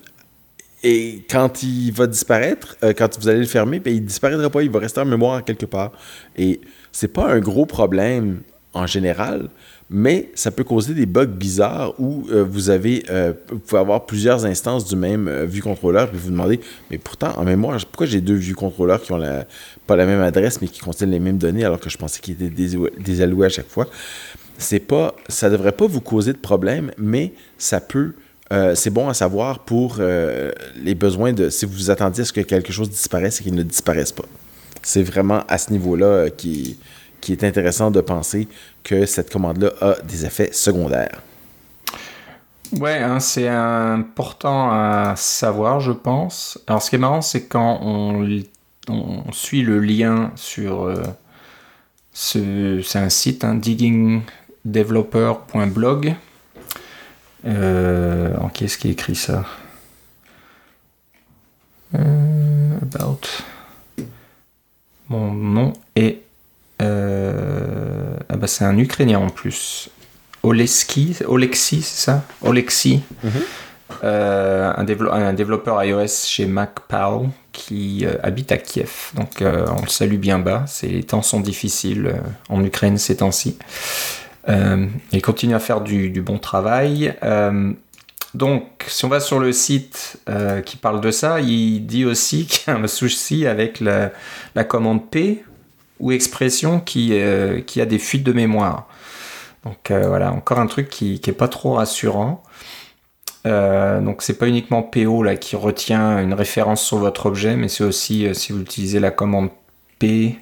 et quand il va disparaître, euh, quand vous allez le fermer, ben, il ne disparaîtra pas, il va rester en mémoire quelque part. Et c'est pas un gros problème en général, mais ça peut causer des bugs bizarres où euh, vous avez euh, pouvez avoir plusieurs instances du même euh, vue contrôleur puis vous demandez mais pourtant en mémoire pourquoi j'ai deux vues contrôleurs qui ont la, pas la même adresse mais qui contiennent les mêmes données alors que je pensais qu'ils étaient désalloués à chaque fois? C'est pas ça devrait pas vous causer de problème mais ça peut c'est bon à savoir pour les besoins de si vous vous attendiez à ce que quelque chose disparaisse et qu'il ne disparaisse pas. C'est vraiment à ce niveau là qui qui est intéressant de penser que cette commande-là a des effets secondaires. Ouais, hein, c'est important à savoir, je pense. Alors, ce qui est marrant, c'est quand on, suit le lien sur. Euh, ce, c'est un site, hein, diggingdeveloper.blog. Euh, qui est-ce qui écrit ça? About mon nom est ah bah c'est un Ukrainien en plus. Oleski, Olexi, c'est ça? Olexi. Mhm. un, un, développeur iOS chez MacPow qui habite à Kiev. Donc on le salue bien bas. Les temps sont difficiles en Ukraine ces temps-ci. il continue à faire du, du bon travail. Donc, si on va sur le site euh, qui parle de ça, il dit aussi qu'il y a un souci avec la, commande P ou expression qui, euh, qui, a des fuites de mémoire. Donc euh, voilà, encore un truc qui n'est pas trop rassurant. donc c'est pas uniquement PO là qui retient une référence sur votre objet, mais c'est aussi si vous utilisez la commande P.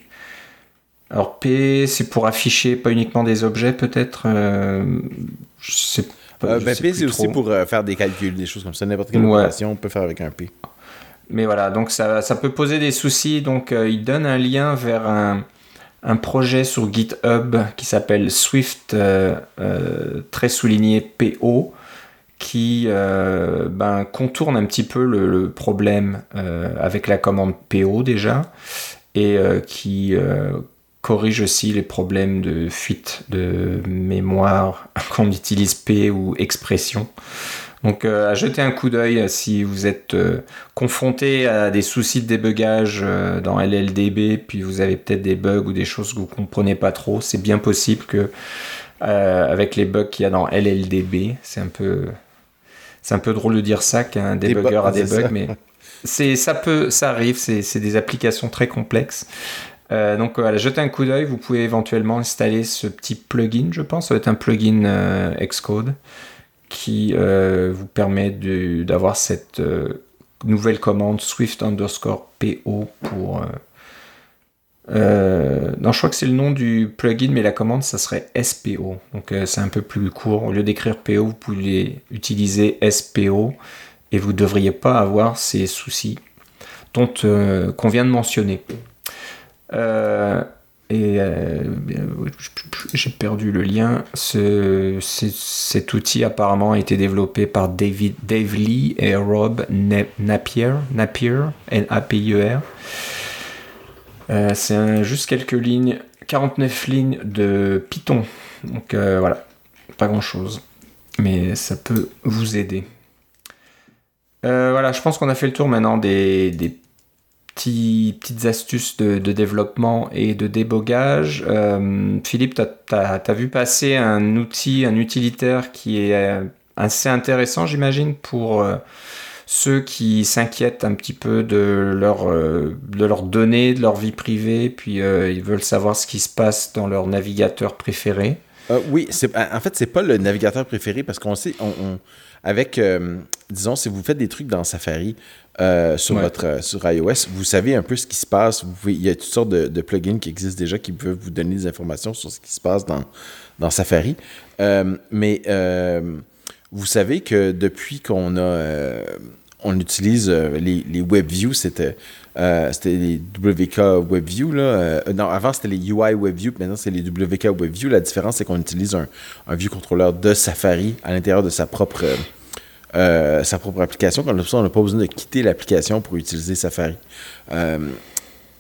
Alors P, c'est pour afficher pas uniquement des objets peut-être. je sais euh, ben, P, c'est aussi pour euh, faire des calculs, des choses comme ça. N'importe quelle opération, on peut faire avec un P. Mais voilà, donc ça, peut poser des soucis. Donc, euh, il donne un lien vers un, projet sur GitHub qui s'appelle Swift, très souligné PO, qui ben, contourne un petit peu le, le problème avec la commande PO déjà, et qui corrige aussi les problèmes de fuite de mémoire *laughs* qu'on utilise P ou expression. Donc euh, à jeter un coup d'œil si vous êtes euh, confronté à des soucis de débugage euh, dans LLDB, puis vous avez peut-être des bugs ou des choses que vous comprenez pas trop. C'est bien possible que avec les bugs qu'il y a dans LLDB, c'est un peu c'est un peu drôle de dire ça qu'un débugger a des bugs, mais c'est ça peut ça arrive. C'est des applications très complexes. Euh, donc voilà, jetez un coup d'œil, vous pouvez éventuellement installer ce petit plugin, je pense, ça va être un plugin euh, Xcode qui euh, vous permet d'avoir cette nouvelle commande Swift underscore PO pour... non, je crois que c'est le nom du plugin, mais la commande, ça serait SPO. Donc c'est un peu plus court. Au lieu d'écrire PO, vous pouvez utiliser SPO et vous ne devriez pas avoir ces soucis dont qu'on vient de mentionner. Euh, et euh, j'ai perdu le lien. Ce, cet outil apparemment a été développé par David, Dave Lee et Rob Napier, Napier, N-A-P-I-E-R. Euh, c'est juste quelques lignes, 49 lignes de Python. Donc voilà, pas grand chose. Mais ça peut vous aider. voilà, je pense qu'on a fait le tour maintenant des, des petites astuces de, développement et de débogage. Euh, Philippe, tu as, vu passer un outil, un utilitaire qui est euh, assez intéressant, j'imagine, pour euh, ceux qui s'inquiètent un petit peu de, leur, leurs données, de leur vie privée, puis ils veulent savoir ce qui se passe dans leur navigateur préféré. oui, en fait, c'est pas le navigateur préféré parce qu'on sait, on, avec, disons, si vous faites des trucs dans Safari, euh, sur votre euh, sur iOS, vous savez un peu ce qui se passe. il y a toutes sortes de, plugins qui existent déjà qui peuvent vous donner des informations sur ce qui se passe dans, dans Safari. Euh, mais vous savez que depuis qu'on a on utilise les, les WebView, c'était c'était les WK WebView. Là. non, avant c'était les UI WebView, maintenant c'est les WK WebView. La différence, c'est qu'on utilise un, un view contrôleur de Safari à l'intérieur de sa propre euh, sa propre application. Comme ça, on n'a pas besoin de quitter l'application pour utiliser Safari. Euh,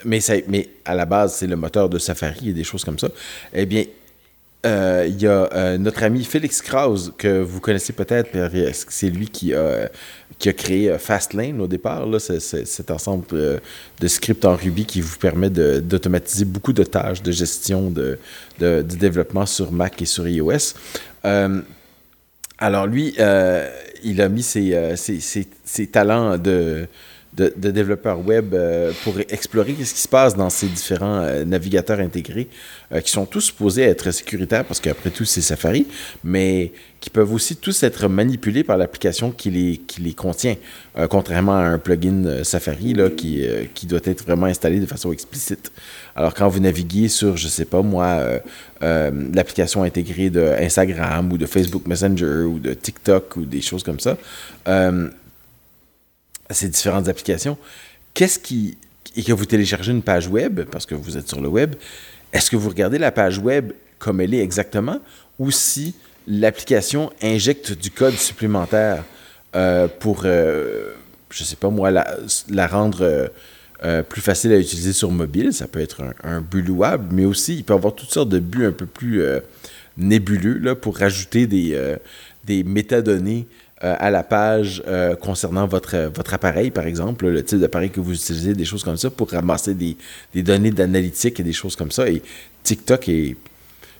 mais, mais à la base, c'est le moteur de Safari et des choses comme ça. Eh bien, euh, il y a notre ami Félix Krause, que vous connaissez peut-être, c'est lui qui a, qui a créé Fastlane au départ, là, cet ensemble de scripts en Ruby qui vous permet d'automatiser beaucoup de tâches de gestion de, développement sur Mac et sur iOS. alors lui, il a mis ses, euh, talents de, de, développeur web euh, pour explorer ce qui se passe dans ces différents euh, navigateurs intégrés qui sont tous supposés être sécuritaires parce qu'après tout, c'est Safari, mais qui peuvent aussi tous être manipulés par l'application qui les, qui les contient, contrairement à un plugin Safari là, qui, qui doit être vraiment installé de façon explicite. Alors, quand vous naviguez sur, je sais pas moi, euh, l'application intégrée de Instagram ou de Facebook Messenger ou de TikTok ou des choses comme ça. Euh, ces différentes applications. Qu'est-ce qui. Et que vous téléchargez une page web, parce que vous êtes sur le web, est-ce que vous regardez la page web comme elle est exactement ou si l'application injecte du code supplémentaire euh, pour je sais pas moi, la, la rendre plus facile à utiliser sur mobile? Ça peut être un, but louable, mais aussi, il peut avoir toutes sortes de buts un peu plus nébuleux là, pour rajouter des, des métadonnées euh, à la page euh, concernant votre, votre appareil, par exemple, le type d'appareil que vous utilisez, des choses comme ça, pour ramasser des, données d'analytique et des choses comme ça. Et TikTok est...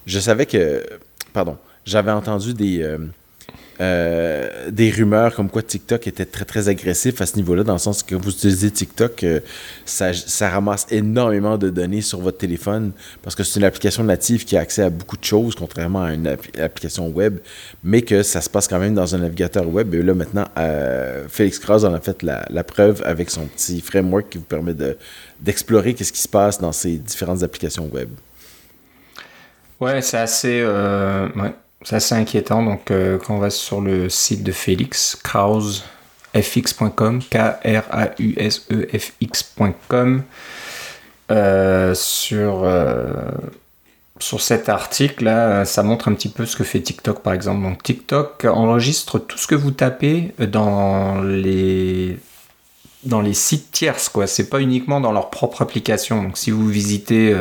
Je savais que... Pardon. J'avais entendu des... Euh, euh, des rumeurs comme quoi TikTok était très très agressif à ce niveau-là, dans le sens que vous utilisez TikTok, euh, ça, ça, ramasse énormément de données sur votre téléphone parce que c'est une application native qui a accès à beaucoup de choses, contrairement à une application web, mais que ça se passe quand même dans un navigateur web. Et là maintenant, euh, Félix Cross en a fait la, la, preuve avec son petit framework qui vous permet d'explorer qu'est-ce qui se passe dans ces différentes applications web. Ouais, c'est assez. Ouais c'est assez inquiétant. Donc, euh, quand on va sur le site de Félix, krausefx.com, K-R-A-U-S-E-F-X.com, euh, sur, euh, sur cet article-là, ça montre un petit peu ce que fait TikTok, par exemple. Donc, TikTok enregistre tout ce que vous tapez dans les dans les sites tierces, quoi. C'est pas uniquement dans leur propre application. Donc, si vous visitez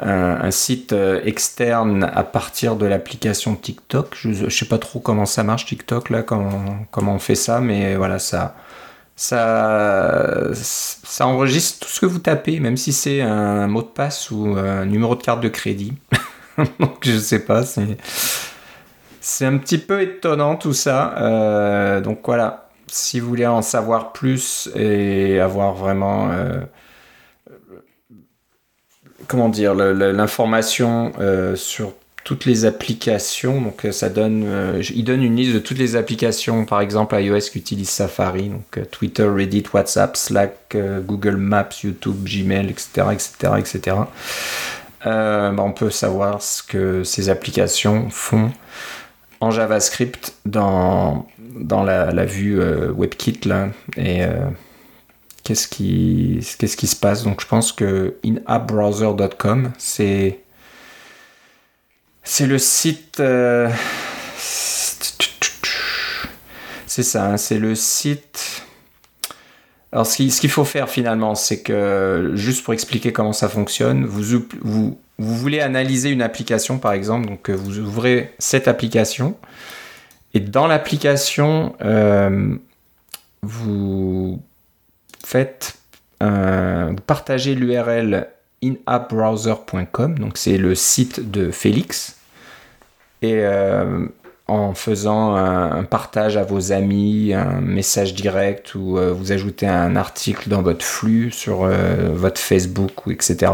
un, site euh, externe à partir de l'application TikTok. Je ne sais pas trop comment ça marche TikTok là, comment, comment on fait ça, mais voilà ça. Ça, ça enregistre tout ce que vous tapez, même si c'est un mot de passe ou un numéro de carte de crédit. *laughs* Donc je sais pas, c'est un petit peu étonnant tout ça. Euh, donc voilà, si vous voulez en savoir plus et avoir vraiment euh, comment dire, l'information euh, sur toutes les applications. Donc euh, ça donne, euh, il donne une liste de toutes les applications, par exemple iOS qui utilisent Safari, donc Twitter, Reddit, WhatsApp, Slack, Google Maps, YouTube, Gmail, etc., etc., etc. on peut savoir ce que ces applications font en JavaScript dans, la, vue WebKit et qu'est-ce qui, se passe. Donc je pense que inappbrowser.com, c'est, c'est le site... Euh, c'est ça, hein, c'est le site... Alors ce qu'il faut faire finalement, c'est que, juste pour expliquer comment ça fonctionne, vous, vous, voulez analyser une application par exemple, donc vous ouvrez cette application, et dans l'application, euh, vous faites, euh, partagez l'URL inappbrowser.com, donc c'est le site de Félix, et euh, en faisant un, partage à vos amis, un message direct ou euh, vous ajoutez un article dans votre flux sur votre Facebook ou etc.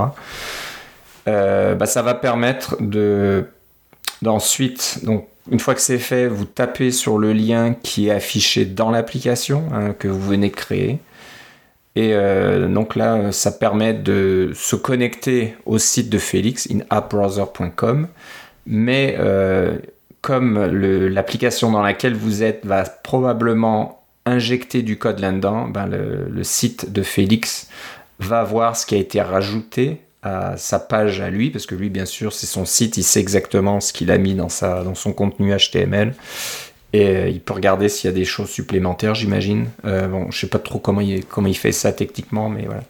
Bah, ça va permettre de d'ensuite donc une fois que c'est fait, vous tapez sur le lien qui est affiché dans l'application hein, que vous venez de créer. Et euh, donc là, ça permet de se connecter au site de Félix, inappbrowser.com. Mais euh, comme l'application dans laquelle vous êtes va probablement injecter du code là-dedans, ben le, site de Félix va voir ce qui a été rajouté à sa page à lui, parce que lui, bien sûr, c'est son site, il sait exactement ce qu'il a mis dans, sa, dans son contenu HTML. Et euh, il peut regarder s'il y a des choses supplémentaires, j'imagine. Euh, bon, je sais pas trop comment il, comment il fait ça techniquement, mais voilà.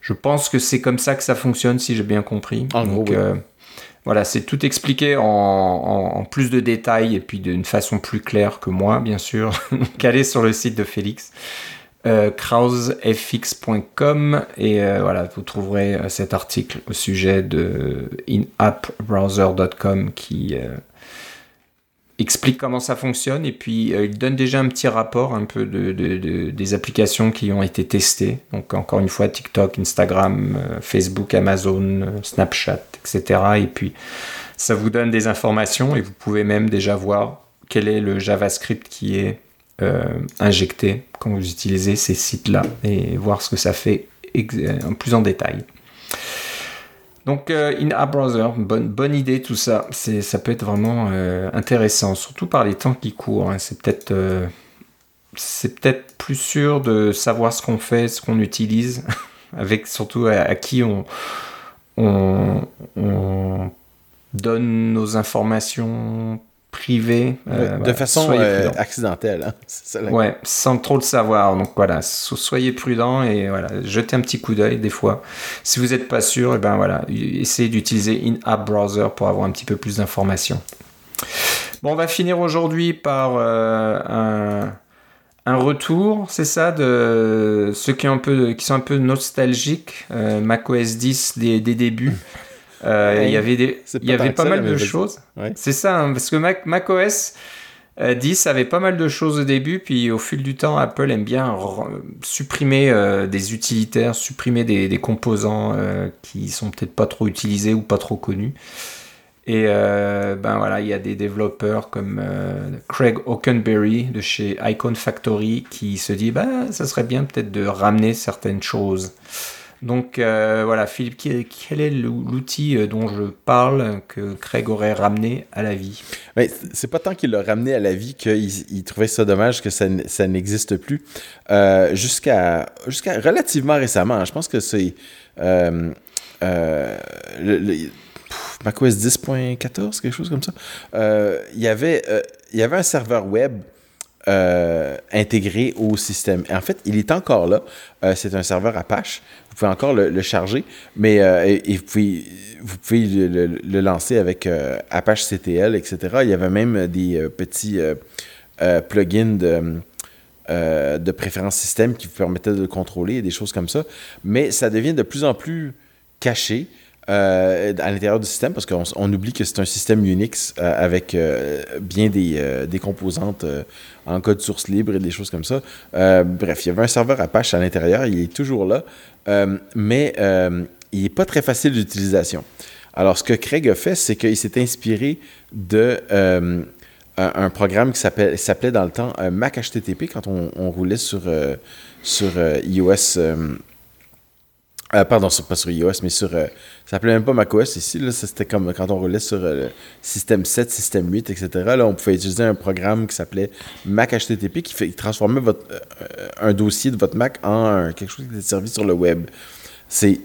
Je pense que c'est comme ça que ça fonctionne, si j'ai bien compris. En Donc, euh, voilà, c'est tout expliqué en, plus de détails et puis d'une façon plus claire que moi, bien sûr. *laughs* Donc, allez sur le site de Félix, euh, krausfx.com, et voilà, vous trouverez cet article au sujet de inappbrowser.com qui explique comment ça fonctionne et puis euh, il donne déjà un petit rapport un peu de, des applications qui ont été testées. Donc encore une fois TikTok, Instagram, euh, Facebook, Amazon, euh, Snapchat, etc. Et puis ça vous donne des informations et vous pouvez même déjà voir quel est le JavaScript qui est injecté quand vous utilisez ces sites-là et voir ce que ça fait en plus en détail. Donc euh, in-app browser, bonne, bonne idée tout ça. C'est, ça peut être vraiment euh, intéressant, surtout par les temps qui courent. Hein. C'est peut-être euh, c'est peut-être plus sûr de savoir ce qu'on fait, ce qu'on utilise, *laughs* avec surtout à, qui on, on, donne nos informations privée. de façon accidentelle. Hein. *laughs* Ouais, sans trop le savoir. Donc voilà, soyez prudent et voilà, jetez un petit coup d'œil des fois. Si vous n'êtes pas sûr, et eh ben voilà, essayez d'utiliser In-App Browser pour avoir un petit peu plus d'informations. Bon, on va finir aujourd'hui par un un retour, c'est ça, de ceux qui, un peu, qui sont un peu nostalgiques, euh, macOS 10 des, débuts. Euh, il y avait, des, y avait pas mal de choses. C'est ça, hein, parce que Mac, macOS 10 euh, avait pas mal de choses au début, puis au fil du temps, Apple aime bien supprimer des utilitaires, supprimer des, des composants qui sont peut-être pas trop utilisés ou pas trop connus. Et euh, ben voilà, il y a des développeurs comme euh, Craig Hockenberry de chez Icon Factory qui se dit bah ça serait bien peut-être de ramener certaines choses. Donc euh, voilà, Philippe, quel est l'outil dont je parle que Craig aurait ramené à la vie? C'est pas tant qu'il l'a ramené à la vie qu'il trouvait ça dommage que ça, n'existe plus. Jusqu'à jusqu'à relativement récemment, je pense que c'est le, macOS 10.14, quelque chose comme ça, euh, il, y avait, euh, il y avait un serveur web euh, intégré au système. en fait, il est encore là. c'est un serveur Apache. Vous pouvez encore le, charger, mais pouvez, vous pouvez le, lancer avec Apache CTL, etc. Il y avait même des petits plugins de, de préférence système qui vous permettaient de le contrôler et des choses comme ça. Mais ça devient de plus en plus caché. Euh, à l'intérieur du système parce qu'on on oublie que c'est un système Unix euh, avec euh, bien des, des composantes en code source libre et des choses comme ça. bref, il y avait un serveur Apache à l'intérieur, il est toujours là, mais il n'est pas très facile d'utilisation. Alors, ce que Craig a fait, c'est qu'il s'est inspiré de un, programme qui s'appelait dans le temps Mac HTTP quand on, on roulait sur, sur iOS euh, pardon, pas sur iOS, mais sur. Euh, ça s'appelait même pas macOS ici. Là, c'était comme quand on roulait sur euh, le système 7, système 8, etc. Là, on pouvait utiliser un programme qui s'appelait Mac HTTP qui, fait, transformait votre, un dossier de votre Mac en quelque chose qui était servi sur le web. C'est.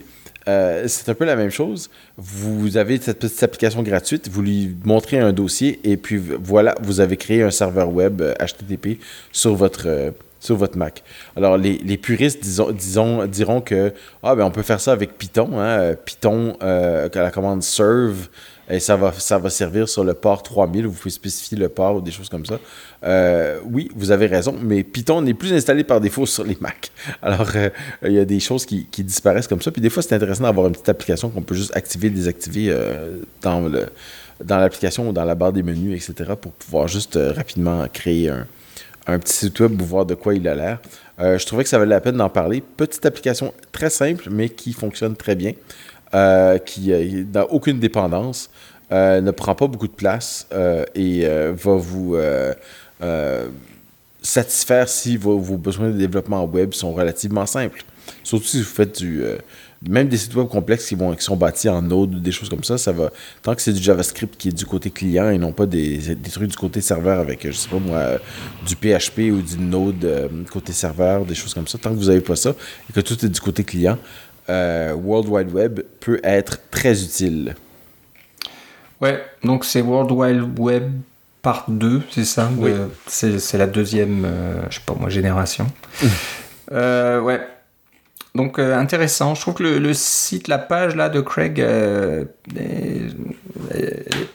c'est un peu la même chose. Vous avez cette petite application gratuite, vous lui montrez un dossier et puis voilà, vous avez créé un serveur web HTTP sur votre, sur votre Mac. Alors, les, les puristes disons, diront que ah, ben, on peut faire ça avec Python. Hein? Python, euh, la commande serve, et ça va, ça va servir sur le port 3000. Vous pouvez spécifier le port ou des choses comme ça. Euh, oui, vous avez raison, mais Python n'est plus installé par défaut sur les Mac. *laughs* Alors, euh, il y a des choses qui, disparaissent comme ça. Puis des fois, c'est intéressant d'avoir une petite application qu'on peut juste activer, désactiver dans dans l'application ou dans la barre des menus, etc., pour pouvoir juste rapidement créer un, un petit site web pour voir de quoi il a l'air. Euh, je trouvais que ça valait la peine d'en parler. Petite application très simple, mais qui fonctionne très bien, euh, qui n'a aucune dépendance, euh, ne prend pas beaucoup de place et va vous satisfaire si vos, vos, besoins de développement web sont relativement simples. Surtout si vous faites du, même des sites web complexes qui, vont, qui sont bâtis en Node ou des choses comme ça, ça va. Tant que c'est du JavaScript qui est du côté client et non pas des, des trucs du côté serveur avec, je sais pas moi, du PHP ou du Node euh, côté serveur, des choses comme ça, tant que vous n'avez pas ça et que tout est du côté client, euh, World Wide Web peut être très utile. Ouais, donc c'est World Wide Web part 2, c'est ça? Oui. C'est la deuxième, euh, je sais pas moi, génération. ouais, donc euh, intéressant. Je trouve que le, site, la page là de Craig, euh,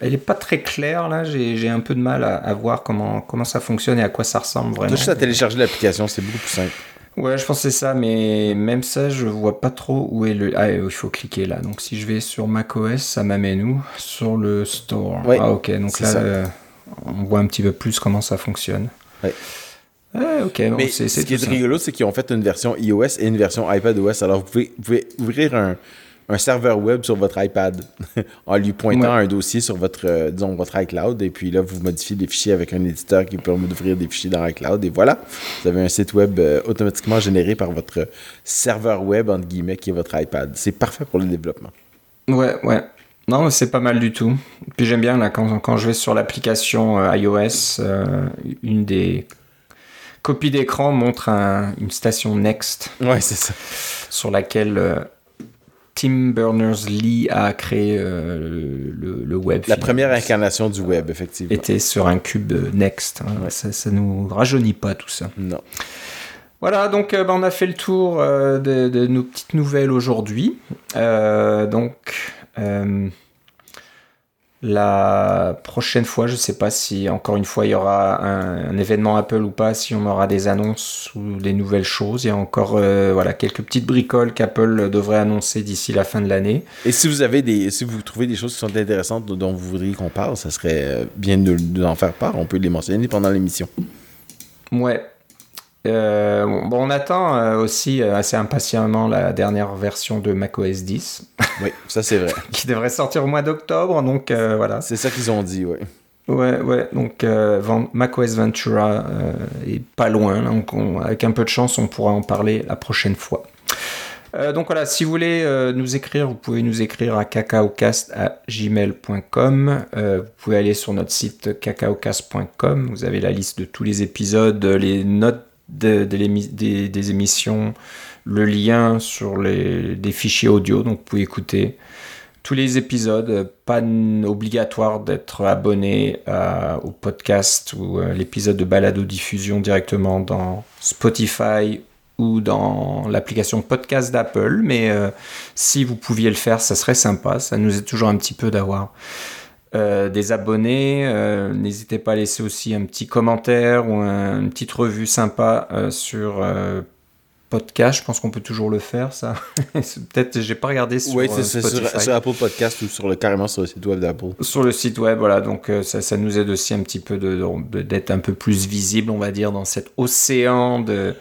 elle est pas très claire là. J'ai un peu de mal à, voir comment, comment ça fonctionne et à quoi ça ressemble vraiment. Juste à télécharger l'application, c'est beaucoup plus simple. Ouais, je c'est ça, mais même ça, je vois pas trop où est le. Ah, il faut cliquer là. Donc si je vais sur macOS, ça m'amène où? Sur le store. ah, ok. Donc là, euh, on voit un petit peu plus comment ça fonctionne. Ouais. Ah, ok. Mais ce qui est rigolo, c'est qu'ils ont fait une version iOS et une version iPadOS. Alors, vous pouvez, vous pouvez ouvrir un, un, serveur web sur votre iPad *laughs* en lui pointant un dossier sur votre, euh, disons, votre iCloud. Et puis là, vous modifiez les fichiers avec un éditeur qui permet d'ouvrir des fichiers dans iCloud. Et voilà, vous avez un site web euh, automatiquement généré par votre serveur web, entre guillemets, qui est votre iPad. C'est parfait pour le développement. Ouais, ouais. Non, c'est pas mal du tout. Puis j'aime bien là quand, quand je vais sur l'application euh, iOS, une des copie d'écran montre une station Next. Ouais, c'est ça. Sur laquelle euh, Tim Berners-Lee a créé le, web. La première incarnation du web, effectivement. Était sur un cube Next. Hein. Ça, ça nous rajeunit pas tout ça. Non. Voilà, donc ben, on a fait le tour de, de, nos petites nouvelles aujourd'hui. donc, la prochaine fois, je ne sais pas si encore une fois il y aura un, événement Apple ou pas, si on aura des annonces ou des nouvelles choses. Il y a encore euh, voilà quelques petites bricoles qu'Apple devrait annoncer d'ici la fin de l'année. Et si vous avez des, si vous trouvez des choses qui sont intéressantes dont vous voudriez qu'on parle, ça serait euh, bien de, d'en faire part. On peut les mentionner pendant l'émission. Ouais, euh, bon, on attend aussi assez impatiemment la dernière version de macOS 10. Oui, ça c'est vrai. *laughs* qui devrait sortir au mois d'octobre, donc voilà. C'est ça qu'ils ont dit, oui. Ouais, ouais, donc macOS Ventura est pas loin, donc avec un peu de chance, on pourra en parler la prochaine fois. donc voilà, si vous voulez nous écrire, vous pouvez nous écrire à cacaocast.gmail.com. vous pouvez aller sur notre site cacaocast.com. Vous avez la liste de tous les épisodes, les notes de, des, émissions, le lien sur les, des fichiers audio, donc vous pouvez écouter tous les épisodes. Pas obligatoire d'être abonné au podcast ou l'épisode de balado diffusion directement dans Spotify ou dans l'application podcast d'Apple, mais euh, si vous pouviez le faire, ça serait sympa. Ça nous est toujours un petit peu d'avoir euh, des abonnés. Euh, n'hésitez pas à laisser aussi un petit commentaire ou une petite revue sympa euh, sur podcast. Je pense qu'on peut toujours le faire, ça. *laughs* Peut-être, j'ai pas regardé sur Oui, c'est sur, Apple Podcast ou sur le, carrément sur le site web d'Apple. Sur le site web, voilà. Donc ça, ça nous aide aussi un petit peu d'être un peu plus visible, on va dire, dans cet océan de,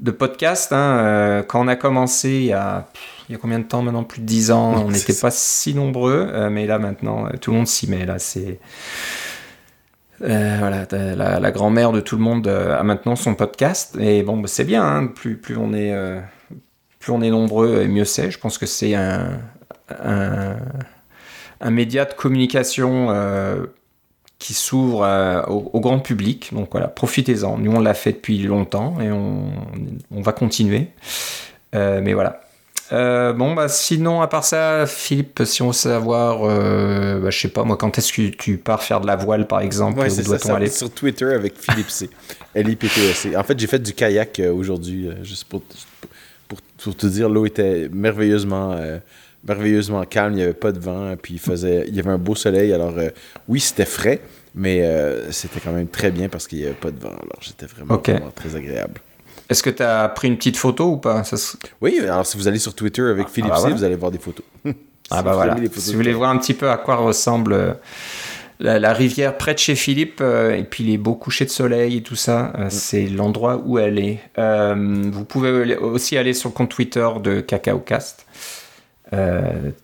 de podcasts. Hein. quand on a commencé il y a il y a combien de temps maintenant? Plus de 10 ans. On n'était pas si nombreux, euh, mais là maintenant, euh, tout le monde s'y met. Là, c'est. Euh, voilà, la, grand-mère de tout le monde a maintenant son podcast. Et bon, bah, c'est bien, hein. plus, on est, plus on est nombreux, mieux c'est. Je pense que c'est un, média de communication qui s'ouvre au, grand public. Donc voilà, profitez-en. Nous, on l'a fait depuis longtemps et on va continuer. mais voilà, euh, bon, bah, sinon, à part ça, Philippe, si on veut savoir, euh, bah, je sais pas, moi, quand est-ce que tu pars faire de la voile, par exemple ouais, doit-on aller? Sur Twitter avec Philippe C. *laughs* L-I-P-T-E-C. En fait, j'ai fait du kayak euh, aujourd'hui, euh, juste pour, pour, te dire, l'eau était merveilleusement, merveilleusement calme, il n'y avait pas de vent, puis il, faisait, il y avait un beau soleil. Alors, oui, c'était frais, mais c'était quand même très bien parce qu'il n'y avait pas de vent. Alors, j'étais vraiment, vraiment très agréable. Est-ce que tu as pris une petite photo ou pas? Oui, alors si vous allez sur Twitter avec ah, Philippe ah, C, vous allez voir des photos. *laughs* ah bah voilà. Si vous voulez voir un petit peu à quoi ressemble euh, la, rivière près de chez Philippe euh, et puis les beaux couchers de soleil et tout ça, euh, mm. c'est l'endroit où elle est. vous pouvez aussi aller sur le compte Twitter de CacaoCast,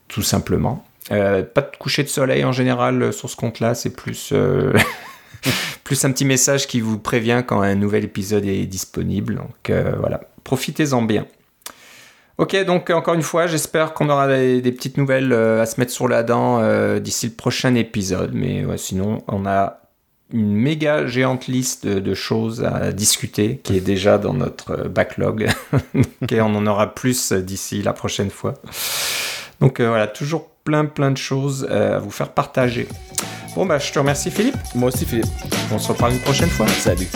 tout simplement. pas de coucher de soleil en général sur ce compte-là, c'est plus *laughs* *laughs* plus un petit message qui vous prévient quand un nouvel épisode est disponible. Donc euh, voilà, profitez-en bien. Ok, donc encore une fois, j'espère qu'on aura des, petites nouvelles euh, à se mettre sur la dent euh, d'ici le prochain épisode. Mais sinon, on a une méga géante liste de, choses à discuter qui est déjà dans notre backlog. *laughs* et on en aura plus d'ici la prochaine fois. Donc voilà, toujours plein plein de choses à vous faire partager. Bon, bah, je te remercie, Philippe. Moi aussi, Philippe. On se reparle une prochaine fois. Salut.